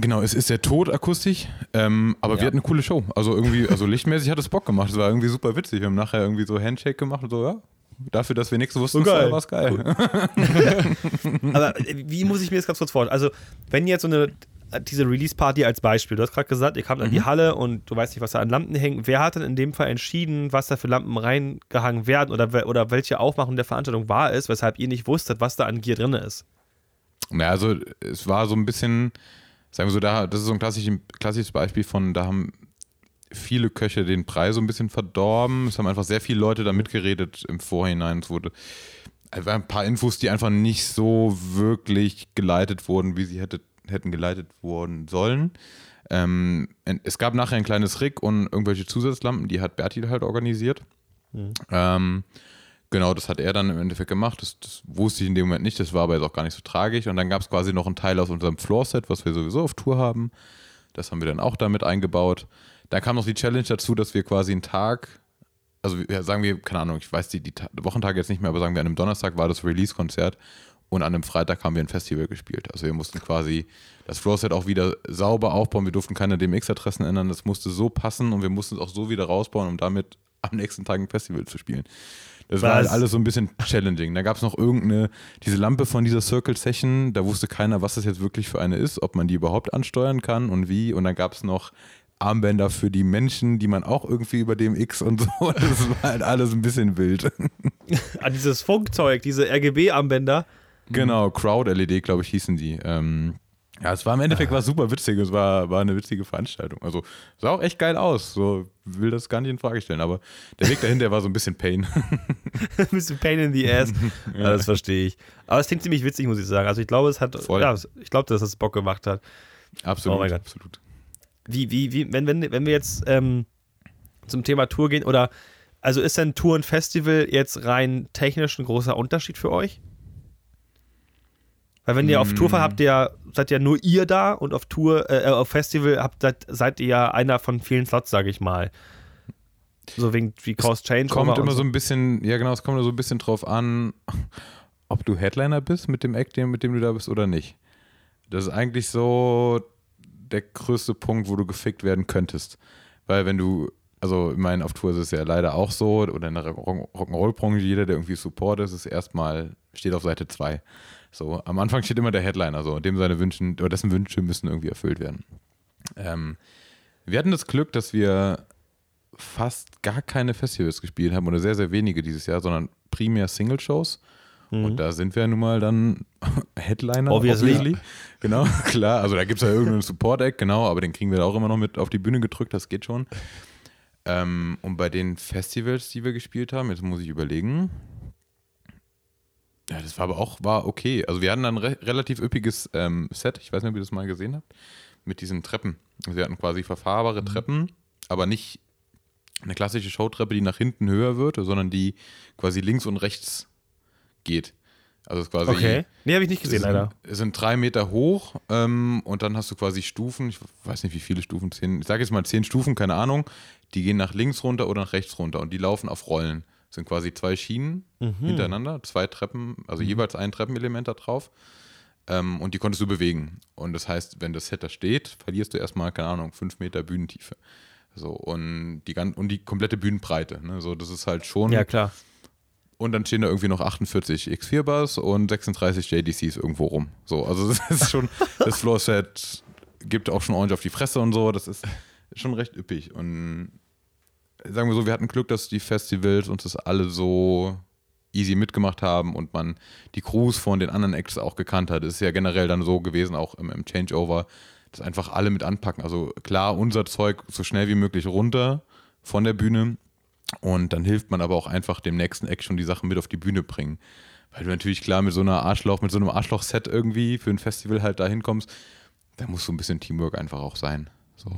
Genau, es ist sehr tot akustisch, ähm, aber Ja. wir hatten eine coole Show. Also irgendwie, also lichtmäßig hat es Bock gemacht. Es war irgendwie super witzig. Wir haben nachher irgendwie so Handshake gemacht und so, ja. Dafür, dass wir nichts wussten, So war es geil. Aber äh, wie muss ich mir das ganz kurz vorstellen? Also, wenn jetzt so eine, diese Release-Party als Beispiel, du hast gerade gesagt, ihr kamt in die Halle und du weißt nicht, was da an Lampen hängen. Wer hat denn in dem Fall entschieden, was da für Lampen reingehangen werden oder, oder welche Aufmachung der Veranstaltung war es, weshalb ihr nicht wusstet, was da an Gear drin ist? Ja, also es war so ein bisschen, sagen wir so, da, das ist so ein klassisches, klassisches Beispiel von, da haben viele Köche den Preis so ein bisschen verdorben. Es haben einfach sehr viele Leute da mitgeredet im Vorhinein. Es wurde Also ein paar Infos, die einfach nicht so wirklich geleitet wurden, wie sie hätte, hätten geleitet worden sollen. Ähm, es gab nachher ein kleines Rig und irgendwelche Zusatzlampen, die hat Bertil halt organisiert. Mhm. Ähm, genau, das hat er dann im Endeffekt gemacht. Das, das, wusste ich in dem Moment nicht, das war aber jetzt auch gar nicht so tragisch. Und dann gab es quasi noch einen Teil aus unserem Floorset, was wir sowieso auf Tour haben. Das haben wir dann auch damit eingebaut. Dann kam noch die Challenge dazu, dass wir quasi einen Tag, also sagen wir, keine Ahnung, ich weiß die, die Wochentage jetzt nicht mehr, aber sagen wir, an einem Donnerstag war das Release-Konzert und an einem Freitag haben wir ein Festival gespielt. Also wir mussten quasi das Floorset auch wieder sauber aufbauen. Wir durften keine DMX-Adressen ändern. Das musste so passen und wir mussten es auch so wieder rausbauen, um damit am nächsten Tag ein Festival zu spielen. Das Was? war halt alles so ein bisschen challenging. Da gab es noch irgendeine, diese Lampe von dieser Circle Session, da wusste keiner, was das jetzt wirklich für eine ist, ob man die überhaupt ansteuern kann und wie. Und dann gab es noch Armbänder für die Menschen, die man auch irgendwie über dem X und so. Das war halt alles ein bisschen wild. An dieses Funkzeug, diese RGB-Armbänder. Genau, Crowd-LED, glaube ich, hießen die. Ähm, ja, es war im Endeffekt war super witzig. Es war, war eine witzige Veranstaltung. Also sah auch echt geil aus. So will das gar nicht in Frage stellen. Aber der Weg dahin, der war so ein bisschen Pain. ein bisschen Pain in the ass. ja das verstehe ich. Aber es klingt ziemlich witzig, muss ich sagen. Also ich glaube, es hat, Voll. ja, ich glaube, dass es Bock gemacht hat. Absolut, oh mein Gott. absolut. Wie, wie, wie, wenn, wenn, wenn wir jetzt ähm, zum Thema Tour gehen oder also ist denn Tour und Festival jetzt rein technisch ein großer Unterschied für euch? Weil wenn ihr auf Tour fahrt, habt ihr, seid ja nur ihr da und auf Tour, äh, auf Festival habt, seid, seid ihr ja einer von vielen Slots, sage ich mal. So wegen wie Cost Change. Kommt immer so. so ein bisschen, ja genau, es kommt so ein bisschen drauf an, ob du Headliner bist mit dem Act, mit dem du da bist oder nicht. Das ist eigentlich so der größte Punkt, wo du gefickt werden könntest. Weil wenn du, also ich meine, auf Tour ist es ja leider auch so, oder in der Rock'n'Roll-Branche, jeder, der irgendwie Support ist, ist erstmal, steht auf Seite 2. So, am Anfang steht immer der Headliner, so, dem seine Wünsche, oder dessen Wünsche müssen irgendwie erfüllt werden. Ähm, wir hatten das Glück, dass wir fast gar keine Festivals gespielt haben oder sehr, sehr wenige dieses Jahr, sondern primär Single-Shows. Mhm. Und da sind wir nun mal dann Headliner. Obviously. obviously. Genau, klar. Also da gibt es ja irgendeinen Support-Act, genau, aber den kriegen wir auch immer noch mit auf die Bühne gedrückt, das geht schon. Ähm, und bei den Festivals, die wir gespielt haben, jetzt muss ich überlegen, ja, das war aber auch war okay. Also wir hatten ein re relativ üppiges ähm, Set, ich weiß nicht, ob ihr das mal gesehen habt, mit diesen Treppen. Also wir hatten quasi verfahrbare mhm. Treppen, aber nicht eine klassische Showtreppe, die nach hinten höher wird, sondern die quasi links und rechts geht. Also es ist quasi. Okay. Nee, habe ich nicht gesehen, sind, leider. Es sind drei Meter hoch ähm, und dann hast du quasi Stufen, ich weiß nicht wie viele Stufen, zehn, ich sage jetzt mal zehn Stufen, keine Ahnung, die gehen nach links runter oder nach rechts runter und die laufen auf Rollen sind quasi zwei Schienen mhm. hintereinander, zwei Treppen, also mhm. jeweils ein Treppenelement da drauf. Ähm, und die konntest du bewegen. Und das heißt, wenn das Set da steht, verlierst du erstmal, keine Ahnung, fünf Meter Bühnentiefe. So, und die, und die komplette Bühnenbreite. Ne? So, das ist halt schon. Ja, klar. Und dann stehen da irgendwie noch 48 X4-Bars und 36 JDCs irgendwo rum. So, also das ist schon, das Floor-Set gibt auch schon ordentlich auf die Fresse und so. Das ist schon recht üppig. Und sagen wir so, wir hatten Glück, dass die Festivals uns das alle so easy mitgemacht haben und man die Crews von den anderen Acts auch gekannt hat. Es ist ja generell dann so gewesen, auch im, im Changeover, dass einfach alle mit anpacken. Also klar, unser Zeug so schnell wie möglich runter von der Bühne und dann hilft man aber auch einfach dem nächsten Act schon die Sachen mit auf die Bühne bringen. Weil du natürlich klar mit so einer Arschloch, mit so einem Arschloch-Set irgendwie für ein Festival halt da hinkommst, da muss so ein bisschen Teamwork einfach auch sein. So.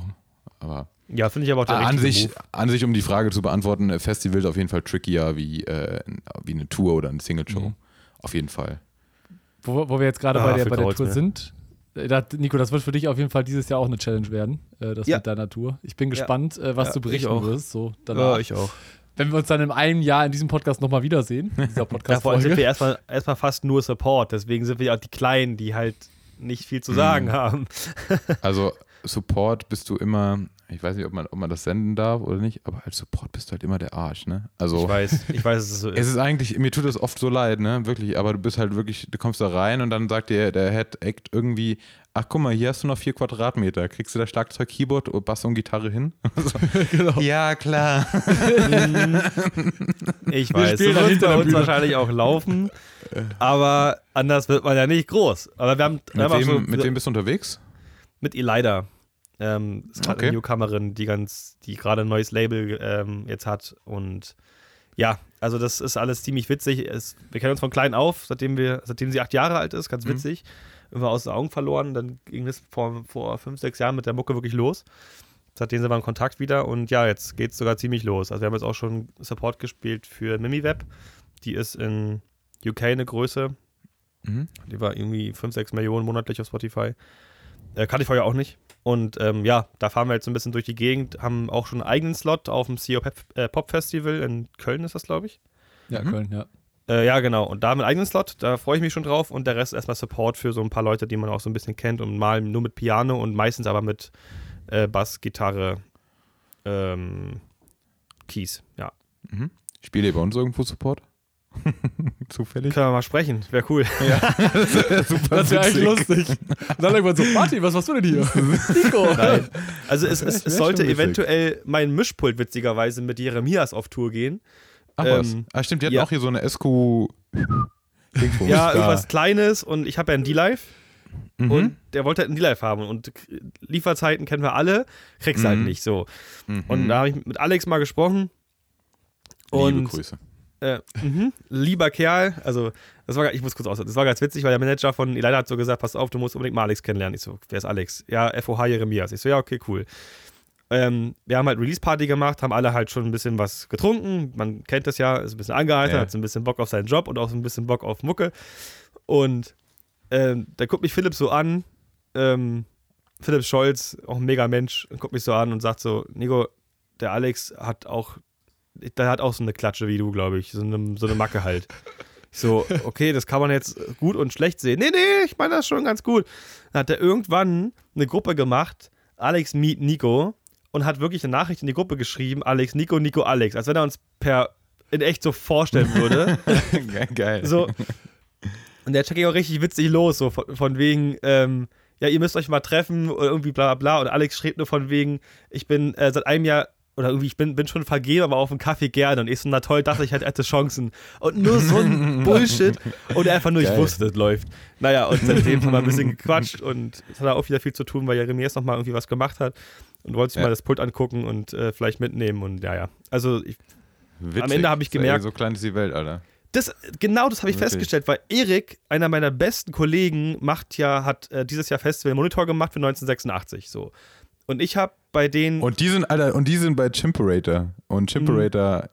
Aber ja, finde ich aber auch der an sich, an sich, um die Frage zu beantworten, äh, Festival ist auf jeden Fall trickier wie, äh, wie eine Tour oder eine Single-Show. Mhm. Auf jeden Fall. Wo, wo wir jetzt gerade ah, bei der, bei der Tour sind, äh, da, Nico, das wird für dich auf jeden Fall dieses Jahr auch eine Challenge werden, äh, das ja. mit deiner Tour. Ich bin gespannt, ja. äh, was ja, du berichten wirst. So danach. Ja, ich auch. Wenn wir uns dann in einem Jahr in diesem Podcast nochmal wiedersehen, dieser Podcast ja, vor allem sind wir erstmal, erstmal fast nur Support, deswegen sind wir ja auch die Kleinen, die halt nicht viel zu sagen mhm. haben. also Support bist du immer ich weiß nicht, ob man, ob man das senden darf oder nicht, aber als Support bist du halt immer der Arsch, ne? Also, ich weiß, ich weiß, es ist so. Es ist eigentlich, mir tut das oft so leid, ne? Wirklich, aber du bist halt wirklich, du kommst da rein und dann sagt dir der Head Act irgendwie, ach guck mal, hier hast du noch vier Quadratmeter, kriegst du da Schlagzeug, Keyboard, Bass und Gitarre hin? genau. Ja, klar. ich weiß, so wird bei uns wahrscheinlich auch laufen, aber anders wird man ja nicht groß. Aber wir haben, wir mit, haben wem, so, mit wem bist du unterwegs? Mit Elida. Ähm, ist gerade okay. eine Newcomerin, die ganz, die gerade ein neues Label ähm, jetzt hat und ja, also das ist alles ziemlich witzig. Es, wir kennen uns von klein auf, seitdem wir, seitdem sie acht Jahre alt ist, ganz Mhm. witzig. Immer aus den Augen verloren. Dann ging es vor, vor fünf, sechs Jahren mit der Mucke wirklich los. Seitdem sind wir in Kontakt wieder und ja, jetzt geht es sogar ziemlich los. Also wir haben jetzt auch schon Support gespielt für MimiWeb. Die ist in UK eine Größe. Mhm. Die war irgendwie 5, 6 Millionen monatlich auf Spotify. Äh, kannte ich vorher auch nicht. Und ähm, ja, da fahren wir jetzt so ein bisschen durch die Gegend, haben auch schon einen eigenen Slot auf dem CEO äh, Pop Festival in Köln ist das, glaube ich. Ja, Mhm. Köln, ja. Äh, ja, genau. Und da haben wir einen eigenen Slot, da freue ich mich schon drauf. Und der Rest erstmal Support für so ein paar Leute, die man auch so ein bisschen kennt und mal nur mit Piano und meistens aber mit äh, Bass, Gitarre, ähm, Keys. Ja. Mhm. Spielt ihr bei uns irgendwo Support? Zufällig? Können wir mal sprechen, wäre cool. Super Das wäre eigentlich lustig. Und dann irgendwann so, Martin, was machst du denn hier? Nico. Nein. Also es, Das es, wär es sollte schon witzig. eventuell mein Mischpult witzigerweise mit Jeremias auf Tour gehen. Ach was. Ähm, ah, stimmt, die hatten ja. auch hier so eine SQ. Ja, irgendwas Kleines und ich habe ja einen D-Live Mhm. und der wollte halt einen D-Live haben und Lieferzeiten kennen wir alle, kriegst halt Mhm. nicht so. Mhm. Und da habe ich mit Alex mal gesprochen Liebe und Grüße. Äh, mhm. Lieber Kerl, also das war, ich muss kurz aus, das war ganz witzig, weil der Manager von Elida hat so gesagt, pass auf, du musst unbedingt mal Alex kennenlernen. Ich so, wer ist Alex? Ja, FOH Jeremias. Ich so, ja, okay, cool. Ähm, wir haben halt Release-Party gemacht, haben alle halt schon ein bisschen was getrunken. Man kennt das ja, ist ein bisschen angeheitert, Ja. hat so ein bisschen Bock auf seinen Job und auch so ein bisschen Bock auf Mucke. Und ähm, da guckt mich Philipp so an, ähm, Philipp Scholz, auch ein mega Mensch, guckt mich so an und sagt so, Nico, der Alex hat auch, der hat auch so eine Klatsche wie du, glaube ich, so eine, so eine Macke halt. So, okay, das kann man jetzt gut und schlecht sehen. Nee, nee, ich meine das schon ganz gut. Dann hat er irgendwann eine Gruppe gemacht, Alex Meet Nico, und hat wirklich eine Nachricht in die Gruppe geschrieben, Alex, Nico, Nico, Alex, als wenn er uns per in echt so vorstellen würde. Ge- Geil. So. Und der ging auch richtig witzig los, so von, von wegen, ähm, ja, ihr müsst euch mal treffen oder irgendwie bla bla bla. Und Alex schrieb nur von wegen, ich bin äh, seit einem Jahr, oder irgendwie, ich bin, bin schon vergeben, aber auf einen Kaffee gerne. Und ich so, na toll, dachte ich, hätte Chancen. Und nur so ein Bullshit. Und einfach nur, ich Geil. wusste, das läuft. Naja, und seitdem haben wir ein bisschen gequatscht und es hat auch wieder viel zu tun, weil Jeremias nochmal irgendwie was gemacht hat und wollte sich Ja. mal das Pult angucken und äh, vielleicht mitnehmen. Und ja, ja. Also ich, am Ende hab ich gemerkt- So klein ist die Welt, Alter. das, genau das habe ich Wirklich? festgestellt, weil Erik, einer meiner besten Kollegen, macht ja, hat äh, dieses Jahr Festival Monitor gemacht für 1986. So. Und ich habe bei denen. Und die sind, Alter, und die sind bei Chimperator. Und Chimperator,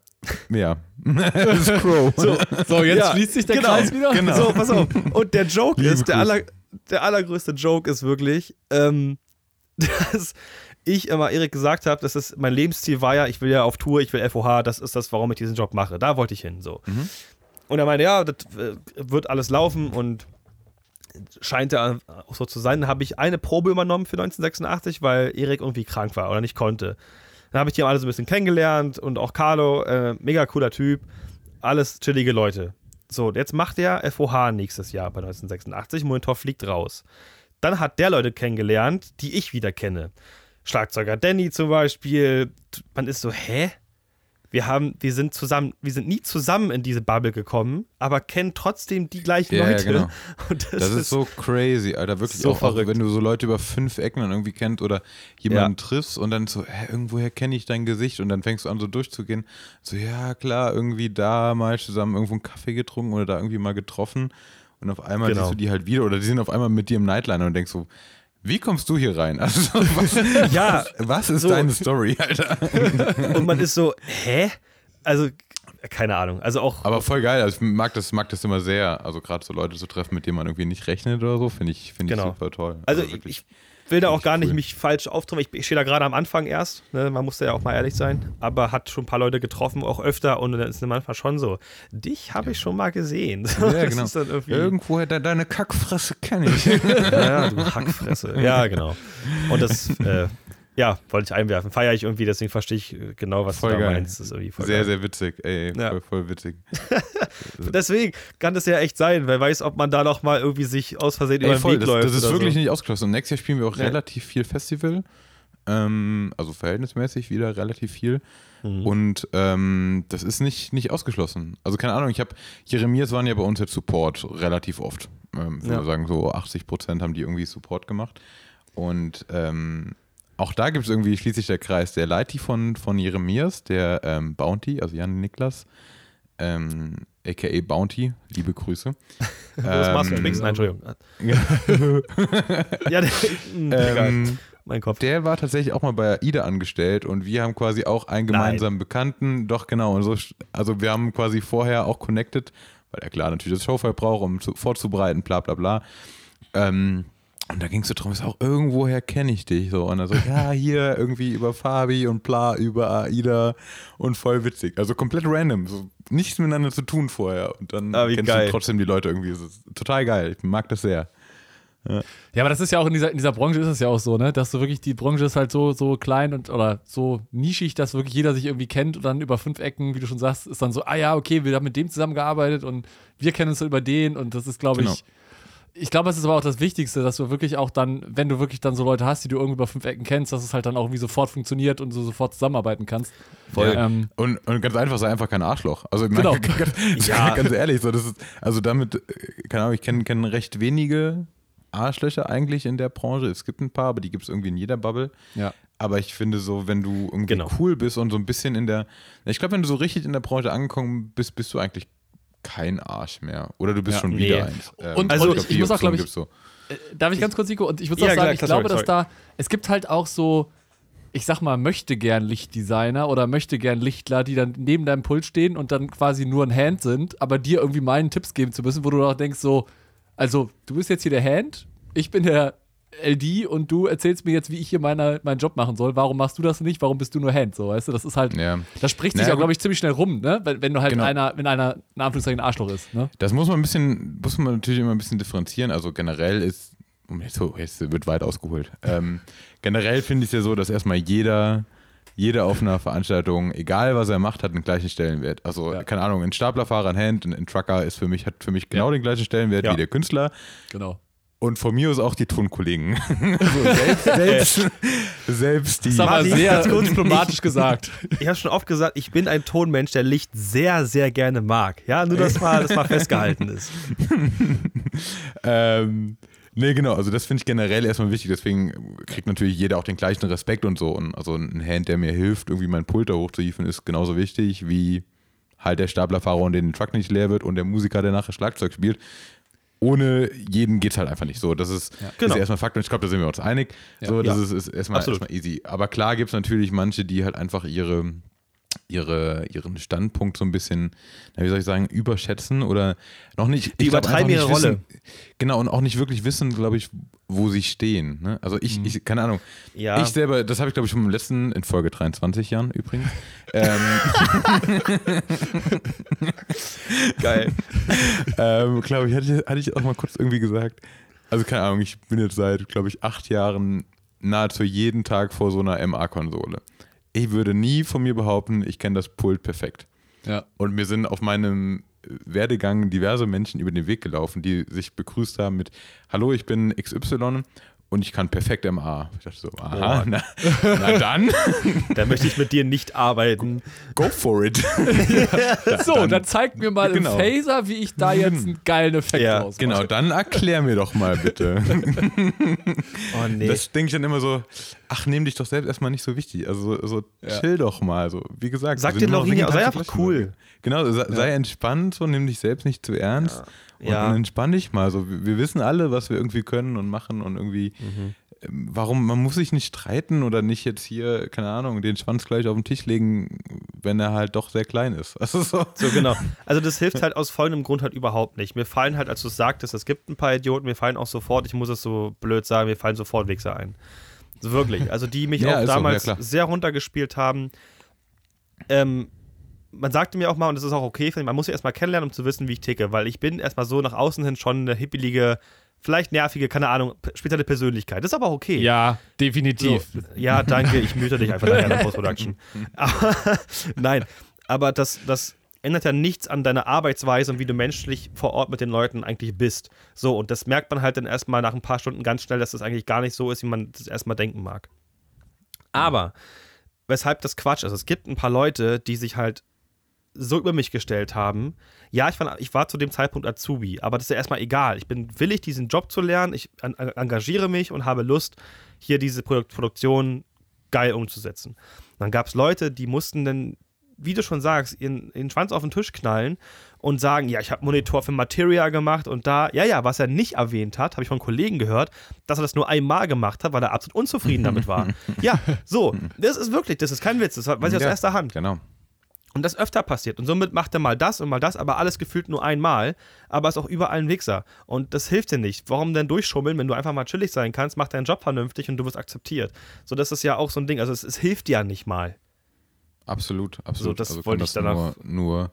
ja. das ist Crow. so, So, jetzt Ja, schließt sich der genau, Kreis wieder. genau. so, pass auf. Und der Joke Liebe ist, der, aller, der allergrößte Joke ist wirklich, ähm, dass ich immer Erik gesagt habe, das ist mein Lebensziel war ja, ich will ja auf Tour, ich will FOH, das ist das, warum ich diesen Job mache. Da wollte ich hin. So. Mhm. Und er meinte, ja, das äh, wird alles laufen und scheint ja auch so zu sein. Dann habe ich eine Probe übernommen für 1986, weil Erik irgendwie krank war oder nicht konnte. Dann habe ich die alle so ein bisschen kennengelernt und auch Carlo, äh, mega cooler Typ, alles chillige Leute. So, jetzt macht er FOH nächstes Jahr bei 1986, Monitor fliegt raus. Dann hat der Leute kennengelernt, die ich wieder kenne. Schlagzeuger Danny zum Beispiel. Man ist so, hä? Wir haben, wir sind zusammen, wir sind nie zusammen in diese Bubble gekommen, aber kennen trotzdem die gleichen Ja, ja, Leute. genau. Das, Das ist so crazy, Alter. Wirklich so auch, verrückt. wenn du so Leute über fünf Ecken dann irgendwie kennst oder jemanden triffst und dann so, hä, irgendwoher kenne ich dein Gesicht und dann fängst du an so durchzugehen. So, ja, klar, irgendwie da mal zusammen irgendwo einen Kaffee getrunken oder da irgendwie mal getroffen und auf einmal Genau. siehst du die halt wieder oder die sind auf einmal mit dir im Nightliner und denkst so, wie kommst du hier rein? Also, was, Ja, was ist so. deine Story, Alter? und man ist so, hä? Also, keine Ahnung. Also auch, Aber voll geil. Also ich mag das, mag das immer sehr. Also gerade so Leute zu treffen, mit denen man irgendwie nicht rechnet oder so, finde ich, finde ich Genau. super toll. also ich, wirklich. ich will da auch gar nicht cool. mich falsch auftreten. Ich, ich stehe da gerade am Anfang erst. Ne? Man muss da ja auch mal ehrlich sein. Aber hat schon ein paar Leute getroffen, auch öfter. Und dann ist es manchmal schon so, dich habe ich schon mal gesehen. Ja, genau. irgendwie, Irgendwoher de deine Kackfresse kenne ich. Ja, du Hackfresse. Ja, genau. Und das, äh, ja, wollte ich einwerfen. Feiere ich irgendwie, deswegen verstehe ich äh, genau, was Voll du da geil. meinst. Das ist irgendwie voll sehr, geil. sehr witzig. Ey, Ja. voll, voll witzig. Deswegen kann das ja echt sein. Wer weiß, ob man da noch mal irgendwie sich aus Versehen über Ey, den voll, Weg das, läuft. das ist wirklich so. nicht ausgeschlossen. Und nächstes Jahr spielen wir auch Ja. relativ viel Festival. Ähm, also verhältnismäßig wieder relativ viel. Mhm. Und ähm, das ist nicht, nicht ausgeschlossen. Also keine Ahnung, ich habe, Jeremias waren ja bei uns jetzt Support relativ oft. Ähm, ich würde Ja. sagen, so 80 Prozent haben die irgendwie Support gemacht. Und ähm, auch da gibt es irgendwie schließlich der Kreis. Der Leiti von, von Jeremias, der ähm, Bounty, also Jan Niklas, ähm, aka Bounty, liebe Grüße. Das machst du Ähm, übrigens. Nein, Entschuldigung. ja, der, Ähm, mein Kopf. Der war tatsächlich auch mal bei AIDA angestellt und wir haben quasi auch einen gemeinsamen Bekannten. Doch, genau. Und so, also wir haben quasi vorher auch connected, weil er klar natürlich das Showfile braucht, um zu, vorzubereiten, bla bla bla. Ähm, und da ging es so drum, ist auch irgendwoher kenne ich dich so. Und so, ja, hier irgendwie über Fabi und bla, über AIDA und voll witzig. Also komplett random, so nichts miteinander zu tun vorher. Und dann Ah, kennst geil. du trotzdem die Leute irgendwie. Total geil. Ich mag das sehr. Ja, aber das ist ja auch in dieser, in dieser Branche ist es ja auch so, ne? Dass du wirklich, die Branche ist halt so, so klein und oder so nischig, dass wirklich jeder sich irgendwie kennt und dann über fünf Ecken, wie du schon sagst, ist dann so, ah ja, okay, wir haben mit dem zusammengearbeitet und wir kennen uns über den und das ist, glaube Genau. ich, ich glaube, das ist aber auch das Wichtigste, dass du wirklich auch dann, wenn du wirklich dann so Leute hast, die du irgendwie über fünf Ecken kennst, dass es halt dann auch wie sofort funktioniert und du sofort zusammenarbeiten kannst. Voll. Ähm, Und, und ganz einfach, sei einfach kein Arschloch. Also ich Genau. meine, ganz, Ja. ganz ehrlich, so, das ist, also damit, äh, keine Ahnung, ich kenne kenn recht wenige Arschlöcher eigentlich in der Branche. Es gibt ein paar, aber die gibt es irgendwie in jeder Bubble. ja. Aber ich finde so, wenn du irgendwie Genau. cool bist und so ein bisschen in der, ich glaube, wenn du so richtig in der Branche angekommen bist, bist du eigentlich kein Arsch mehr. Oder du bist Ja, schon nee. wieder eins. Ähm, Und- und glaub, ich die muss auch, glaub Option ich, so. Darf ich ganz kurz, Nico? Und ich würde Ja, auch sagen, klar, ich klar, glaube, sorry, dass da, es gibt halt auch so, ich sag mal, möchte gern Lichtdesigner oder möchte gern Lichtler, die dann neben deinem Pult stehen und dann quasi nur ein Hand sind, aber dir irgendwie meinen Tipps geben zu müssen, wo du auch denkst, so, also du bist jetzt hier der Hand, ich bin der LD und du erzählst mir jetzt, wie ich hier meine, meinen Job machen soll. Warum machst du das nicht? Warum bist du nur Hand? So, weißt du, das ist halt, Ja. das spricht sich Naja, auch, glaube ich, ziemlich schnell rum, ne? Wenn, wenn du halt Genau. einer, wenn einer, in Anführungszeichen, ein Arschloch ist, ne? Das muss man ein bisschen, muss man natürlich immer ein bisschen differenzieren. Also generell ist, jetzt, so, jetzt wird weit ausgeholt. Ähm, generell finde ich es ja so, dass erstmal jeder, jeder auf einer Veranstaltung, egal was er macht, hat einen gleichen Stellenwert. Also, Ja. keine Ahnung, ein Staplerfahrer, ein Hand, ein, ein Trucker ist für mich, hat für mich genau den gleichen Stellenwert Ja. wie der Künstler. Genau. Und von mir aus auch die Tonkollegen. also selbst, selbst, selbst die. Das ist aber Martin, sehr diplomatisch gesagt. Ich habe schon oft gesagt, ich bin ein Tonmensch, der Licht sehr, sehr gerne mag. Ja, nur dass mal, das mal festgehalten ist. Ähm, nee, genau, also das finde ich generell erstmal wichtig, deswegen kriegt natürlich jeder auch den gleichen Respekt und so. Und also ein Hand, der mir hilft, irgendwie meinen Pult da hochzuhieven, ist genauso wichtig wie halt der Staplerfahrer und den Truck nicht leer wird und der Musiker, der nachher Schlagzeug spielt. Ohne jeden geht es halt einfach nicht so. Das ist, das Genau. ist erstmal Fakt und ich glaube, da sind wir uns einig. Ja. so, das Ja. ist, ist erstmal, erstmal easy. Aber klar gibt es natürlich manche, die halt einfach ihre, ihre, ihren Standpunkt so ein bisschen, na, wie soll ich sagen, überschätzen oder noch nicht. Die übertreiben ihre Rolle. Wissen, genau, und auch nicht wirklich wissen, glaube ich, wo sie stehen. Ne? Also ich, ich, keine Ahnung. Ja. Ich selber, das habe ich glaube ich schon im letzten, in Folge 23 Jahren übrigens. Ähm, Geil. ähm, glaube ich, hatte, ich, hatte ich auch mal kurz irgendwie gesagt. Also keine Ahnung, ich bin jetzt seit, glaube ich, acht Jahren nahezu jeden Tag vor so einer MA-Konsole. Ich würde nie von mir behaupten, ich kenne das Pult perfekt. Ja. Und mir sind auf meinem Werdegang diverse Menschen über den Weg gelaufen, die sich begrüßt haben mit Hallo, ich bin XY und ich kann perfekt MA. Ich dachte so, aha, Oh. na, na dann, Da möchte ich mit dir nicht arbeiten. go for it. So, dann, zeigt mir mal Genau. im Phaser, wie ich da jetzt einen geilen Effekt Ja, rausmache. Genau, dann erklär mir doch mal bitte. Oh nee. Das denke ich dann immer so, ach, nehm dich doch selbst erstmal nicht so wichtig. Also so, so Ja. chill doch mal. So, wie gesagt, Sag wir dir wegen sei einfach und cool. Genau, sei, sei entspannt, so nimm dich selbst nicht zu ernst. Und Ja. dann entspann dich mal. So, wir, wir wissen alle, was wir irgendwie können und machen und irgendwie. Mhm. ähm, Warum, man muss sich nicht streiten oder nicht jetzt hier, keine Ahnung, den Schwanz gleich auf den Tisch legen, wenn er halt doch sehr klein ist. Also so. So, genau. Also das hilft halt aus folgendem Grund halt überhaupt nicht. Mir fallen halt, als du es sagtest, es gibt ein paar Idioten, mir fallen auch sofort, ich muss es so blöd sagen, mir fallen sofort Wichser ein. Wirklich. Also die mich Ja, auch ist so, damals ja, sehr runtergespielt haben. Ähm, man sagte mir auch mal, und das ist auch okay, ich, man muss ja erstmal kennenlernen, um zu wissen, wie ich ticke, weil ich bin erstmal so nach außen hin schon eine hippelige, vielleicht nervige, keine Ahnung, spezielle Persönlichkeit. Das ist aber okay. Ja, definitiv. So, ja, danke, ich müte dich einfach nachher in der Post-Production. Nein, aber das, das ändert ja nichts an deiner Arbeitsweise und wie du menschlich vor Ort mit den Leuten eigentlich bist. So, und das merkt man halt dann erstmal nach ein paar Stunden ganz schnell, dass das eigentlich gar nicht so ist, wie man das erstmal denken mag. Aber, weshalb das Quatsch ist, es gibt ein paar Leute, die sich halt so über mich gestellt haben. Ja, ich war, ich war zu dem Zeitpunkt Azubi, aber das ist ja erstmal egal. Ich bin willig, diesen Job zu lernen, ich an, engagiere mich und habe Lust, hier diese Produk Produktion geil umzusetzen. Dann gab es Leute, die mussten dann, wie du schon sagst, ihren, ihren Schwanz auf den Tisch knallen und sagen, ja, ich habe Monitor für Materia gemacht und da, ja, ja, was er nicht erwähnt hat, habe ich von Kollegen gehört, dass er das nur einmal gemacht hat, weil er absolut unzufrieden damit war. ja, so, das ist wirklich, das ist kein Witz, das weiß ich aus Ja, erster Hand. Genau. Und das öfter passiert. Und somit macht er mal das und mal das, aber alles gefühlt nur einmal. Aber ist auch überall ein Wichser. Und das hilft dir nicht. Warum denn durchschummeln, wenn du einfach mal chillig sein kannst, mach deinen Job vernünftig und du wirst akzeptiert. So, das ist ja auch so ein Ding. Also, es, es hilft dir ja nicht mal. Absolut, absolut. das also wollte ich das danach- nur, nur,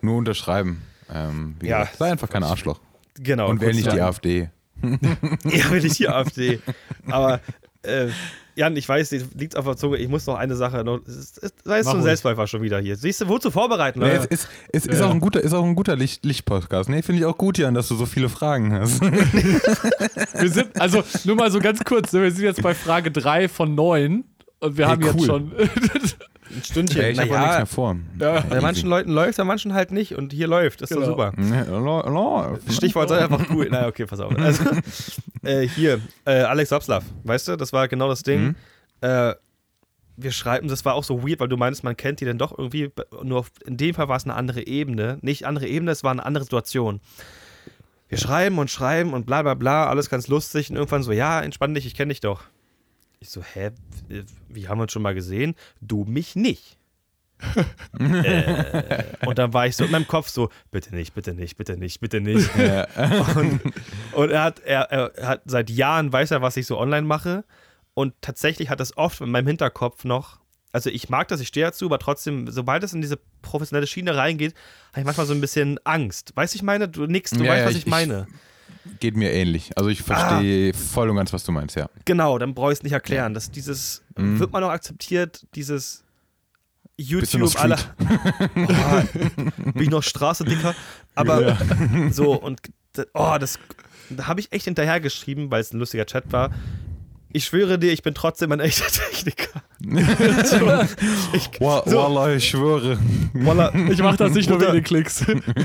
nur unterschreiben. Ähm, wie Ja. gesagt, sei einfach kein Arschloch. Genau. Und wähl kurz nicht die. AfD. Ja, will ich die AfD. Aber, äh, Jan, ich weiß, liegt auf der Zunge. Ich muss noch eine Sache. Noch, es ist, es sei es so ruhig. Selbstläufer schon wieder hier. Siehst du, wozu vorbereiten, Nee, Leute? es ist, es ist, Ja. auch ein guter, ist auch ein guter Licht, Licht-Podcast. Nee, finde ich auch gut, Jan, dass du so viele Fragen hast. Wir sind, also nur mal so ganz kurz, ne, wir sind jetzt bei Frage 3 von 9 und wir Hey, haben jetzt cool. schon. Ein Stündchen. Ey, ich habe auch nichts mehr vor. Ja. Bei manchen Leuten läuft, bei manchen halt nicht. Und hier läuft. Das ist Genau. doch super. Nee, lo- Stichwort sei einfach cool. Naja, okay, pass auf. Also, äh, hier, äh, Alex Dobslav, weißt du, das war genau das Ding. Mhm. Äh, wir schreiben, das war auch so weird, weil du meinst, man kennt die dann doch irgendwie, nur auf, in dem Fall war es eine andere Ebene. Nicht andere Ebene, es war eine andere Situation. Wir schreiben und schreiben und bla bla bla, alles ganz lustig und irgendwann so, ja, entspann dich, ich kenne dich doch. Ich so, hä, wie haben wir uns schon mal gesehen? Du mich nicht. äh, und dann war ich so in meinem Kopf so, bitte nicht, bitte nicht, bitte nicht, bitte nicht. Ja. Und, und er, hat, er, er hat seit Jahren weiß er, was ich so online mache. Und tatsächlich hat das oft in meinem Hinterkopf noch. Also ich mag das, ich stehe dazu, aber trotzdem, sobald es in diese professionelle Schiene reingeht, habe ich manchmal so ein bisschen Angst. Weißt du, ich meine? Du nix, du Ja, weißt, ja, was ich- ich, meine. Geht mir ähnlich. Also ich verstehe voll und ganz, was du meinst, ja. Genau, dann brauche ich es nicht erklären. Das, dieses, Mhm. wird man noch akzeptiert, dieses YouTube, alle. Boah, bin ich noch Straße dicker. Aber so, und oh, das da habe ich echt hinterhergeschrieben, weil es ein lustiger Chat war. Ich schwöre dir, ich bin trotzdem ein echter Techniker. so, ich, Wa- so, Wallah, ich schwöre. Wallah, Ich mach das nicht nur Mutter- wegen den Klicks.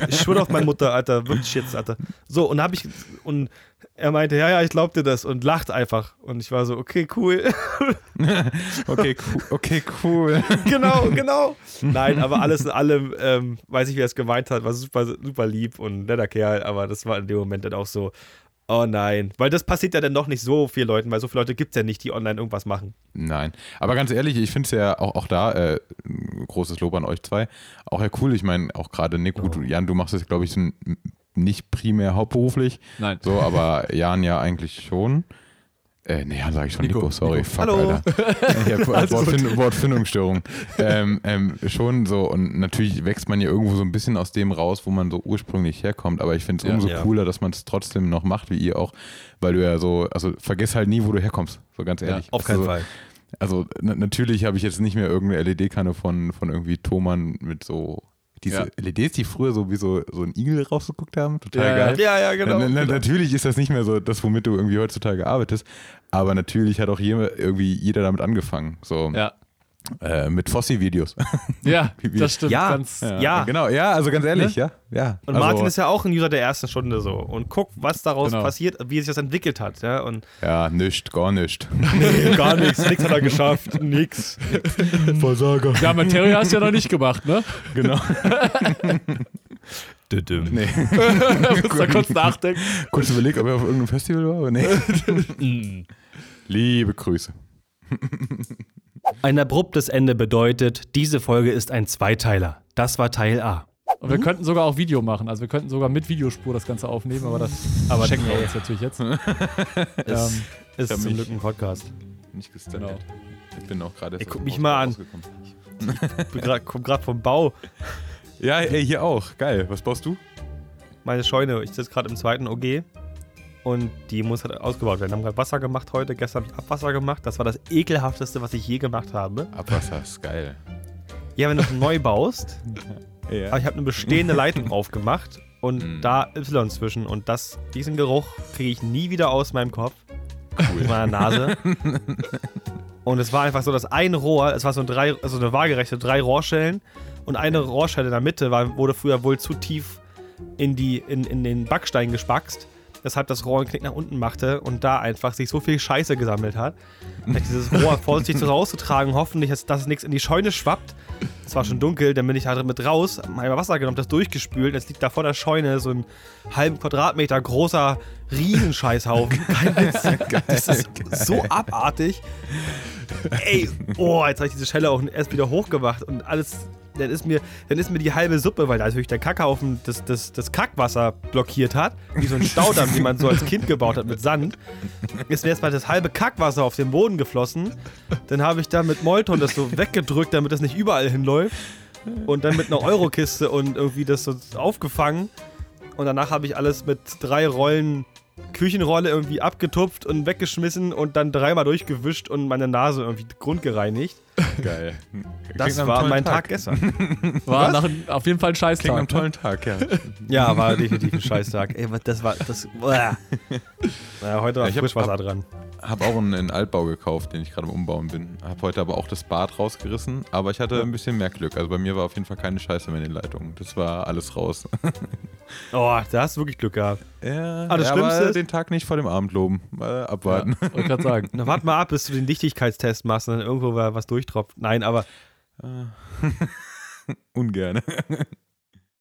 ich schwöre auf meine Mutter, Alter, wirklich jetzt, Alter. So, und habe ich, und er meinte, ja, ja, ich glaub dir das und lacht einfach. Und ich war so, okay, cool. Okay, cool. Okay, cool. genau, genau. Nein, aber alles in allem, ähm, weiß ich, wie er es gemeint hat, war super, super lieb und netter Kerl, aber das war in dem Moment dann auch so, oh nein. Weil das passiert ja dann doch nicht so vielen Leuten, weil so viele Leute gibt es ja nicht, die online irgendwas machen. Nein. Aber ganz ehrlich, ich finde es ja auch, auch da, äh, großes Lob an euch zwei, auch ja cool. Ich meine, auch gerade Nick, gut, Jan, du machst es, glaube ich, nicht primär hauptberuflich. Nein. So, aber Jan ja eigentlich schon. Äh, nee, sage ich schon Nico, Nico, sorry. Nico. Fuck, Hallo. Alter. Hab Wortfind Wortfindungsstörung. ähm, ähm, schon so, und natürlich wächst man ja irgendwo so ein bisschen aus dem raus, wo man so ursprünglich herkommt, aber ich finde es Ja. umso Ja. cooler, dass man es trotzdem noch macht, wie ihr auch, weil du ja so, also vergiss halt nie, wo du herkommst, so ganz ehrlich. also, Fall. Also na, natürlich habe ich jetzt nicht mehr irgendeine LED-Kanne von, von irgendwie Thomann mit so diese Ja. LEDs, die früher so wie so, so ein Igel rausgeguckt haben. Total Ja, geil. Ja, ja, genau. Na, na, genau. Natürlich ist das nicht mehr so das, womit du irgendwie heutzutage arbeitest, aber natürlich hat auch jeder, irgendwie jeder damit angefangen. So Ja. Äh, mit Fossi-Videos. Ja, das stimmt. Ja. Ganz, Ja. Genau, ja, also ganz ehrlich, ja. ja. Und also, Martin ist ja auch ein User der ersten Stunde so und guckt, was daraus Genau. passiert, wie sich das entwickelt hat. Ja, und Ja, nischt, gar nischt. nee, gar nichts, nichts hat er geschafft, nix. Versager. Ja, Materia hast du ja noch nicht gemacht, ne? Genau. nee. Musst da kurz nachdenken. Kurz überlegt, ob er auf irgendeinem Festival war, aber nee. Liebe Grüße. Ein abruptes Ende bedeutet, diese Folge ist ein Zweiteiler. Das war Teil A. Und wir könnten sogar auch Video machen. Also wir könnten sogar mit Videospur das Ganze aufnehmen, aber das Aber checken wir nee. uns natürlich jetzt. Ist, Ähm, ist hab zum mich- Glück ein Podcast. Nicht gestylt. Genau. Ich bin auch gerade. Guck mich mal an. Ich bin grad- komm gerade vom Bau. Ja, ey, hier auch. Geil. Was baust du? Meine Scheune, ich sitze gerade im zweiten OG und die muss halt ausgebaut werden. Wir haben gerade Wasser gemacht heute, gestern hab ich Abwasser gemacht. Das war das ekelhafteste, was ich je gemacht habe. Abwasser ist geil. Ja, wenn du neu baust, Ja. aber ich habe eine bestehende Leitung aufgemacht und Mhm. da Y zwischen und das, diesen Geruch kriege ich nie wieder aus meinem Kopf, aus Cool. meiner Nase. und es war einfach so, dass ein Rohr, es war so ein drei, also eine waagerechte drei Rohrschellen und eine Rohrschelle in der Mitte war, wurde früher wohl zu tief in, die, in, in den Backstein gespackst, weshalb das Rohr einen Knick nach unten machte und da einfach sich so viel Scheiße gesammelt hat. Dieses Rohr vorsichtig so rauszutragen, hoffentlich, dass, dass nichts in die Scheune schwappt. Es war schon dunkel, dann bin ich da mit raus, hab mal Wasser genommen, das durchgespült. Jetzt liegt da vor der Scheune so ein halben Quadratmeter großer Riesenscheißhaufen. Witz. Das ist so abartig. Ey, oh, jetzt habe ich diese Schelle auch erst wieder hochgemacht und alles. Dann ist, mir, dann ist mir die halbe Suppe, weil da natürlich der Kackhaufen das, das, das Kackwasser blockiert hat, wie so ein Staudamm, den man so als Kind gebaut hat mit Sand, ist mir erstmal das halbe Kackwasser auf den Boden geflossen. Dann habe ich da mit Molton das so weggedrückt, damit das nicht überall hinläuft. Und dann mit einer Eurokiste und irgendwie das so aufgefangen. Und danach habe ich alles mit drei Rollen Küchenrolle irgendwie abgetupft und weggeschmissen und dann dreimal durchgewischt und meine Nase irgendwie grundgereinigt. Geil. Das war mein Tag, gestern. War nach, auf jeden Fall ein Klingt nach einem Scheißtag. Ne? tollen Tag, ja. Ja, war definitiv ein Scheißtag. Ey, das war das. Naja, heute war Ich hab- Frischwasser hab- dran. Habe auch einen, einen Altbau gekauft, den ich gerade am Umbauen bin. Habe heute aber auch das Bad rausgerissen, aber ich hatte ein bisschen mehr Glück. Also bei mir war auf jeden Fall keine Scheiße mehr in den Leitungen. Das war alles raus. Oh, da hast du wirklich Glück gehabt. ja, Ah, das ja, Schlimmste aber ist- den Tag nicht vor dem Abend loben. Mal abwarten. Ja, wollte gerade sagen. Na, warte mal ab, bis du den Dichtigkeitstest machst und dann irgendwo wa- was durchtropft. Nein, aber Ungerne.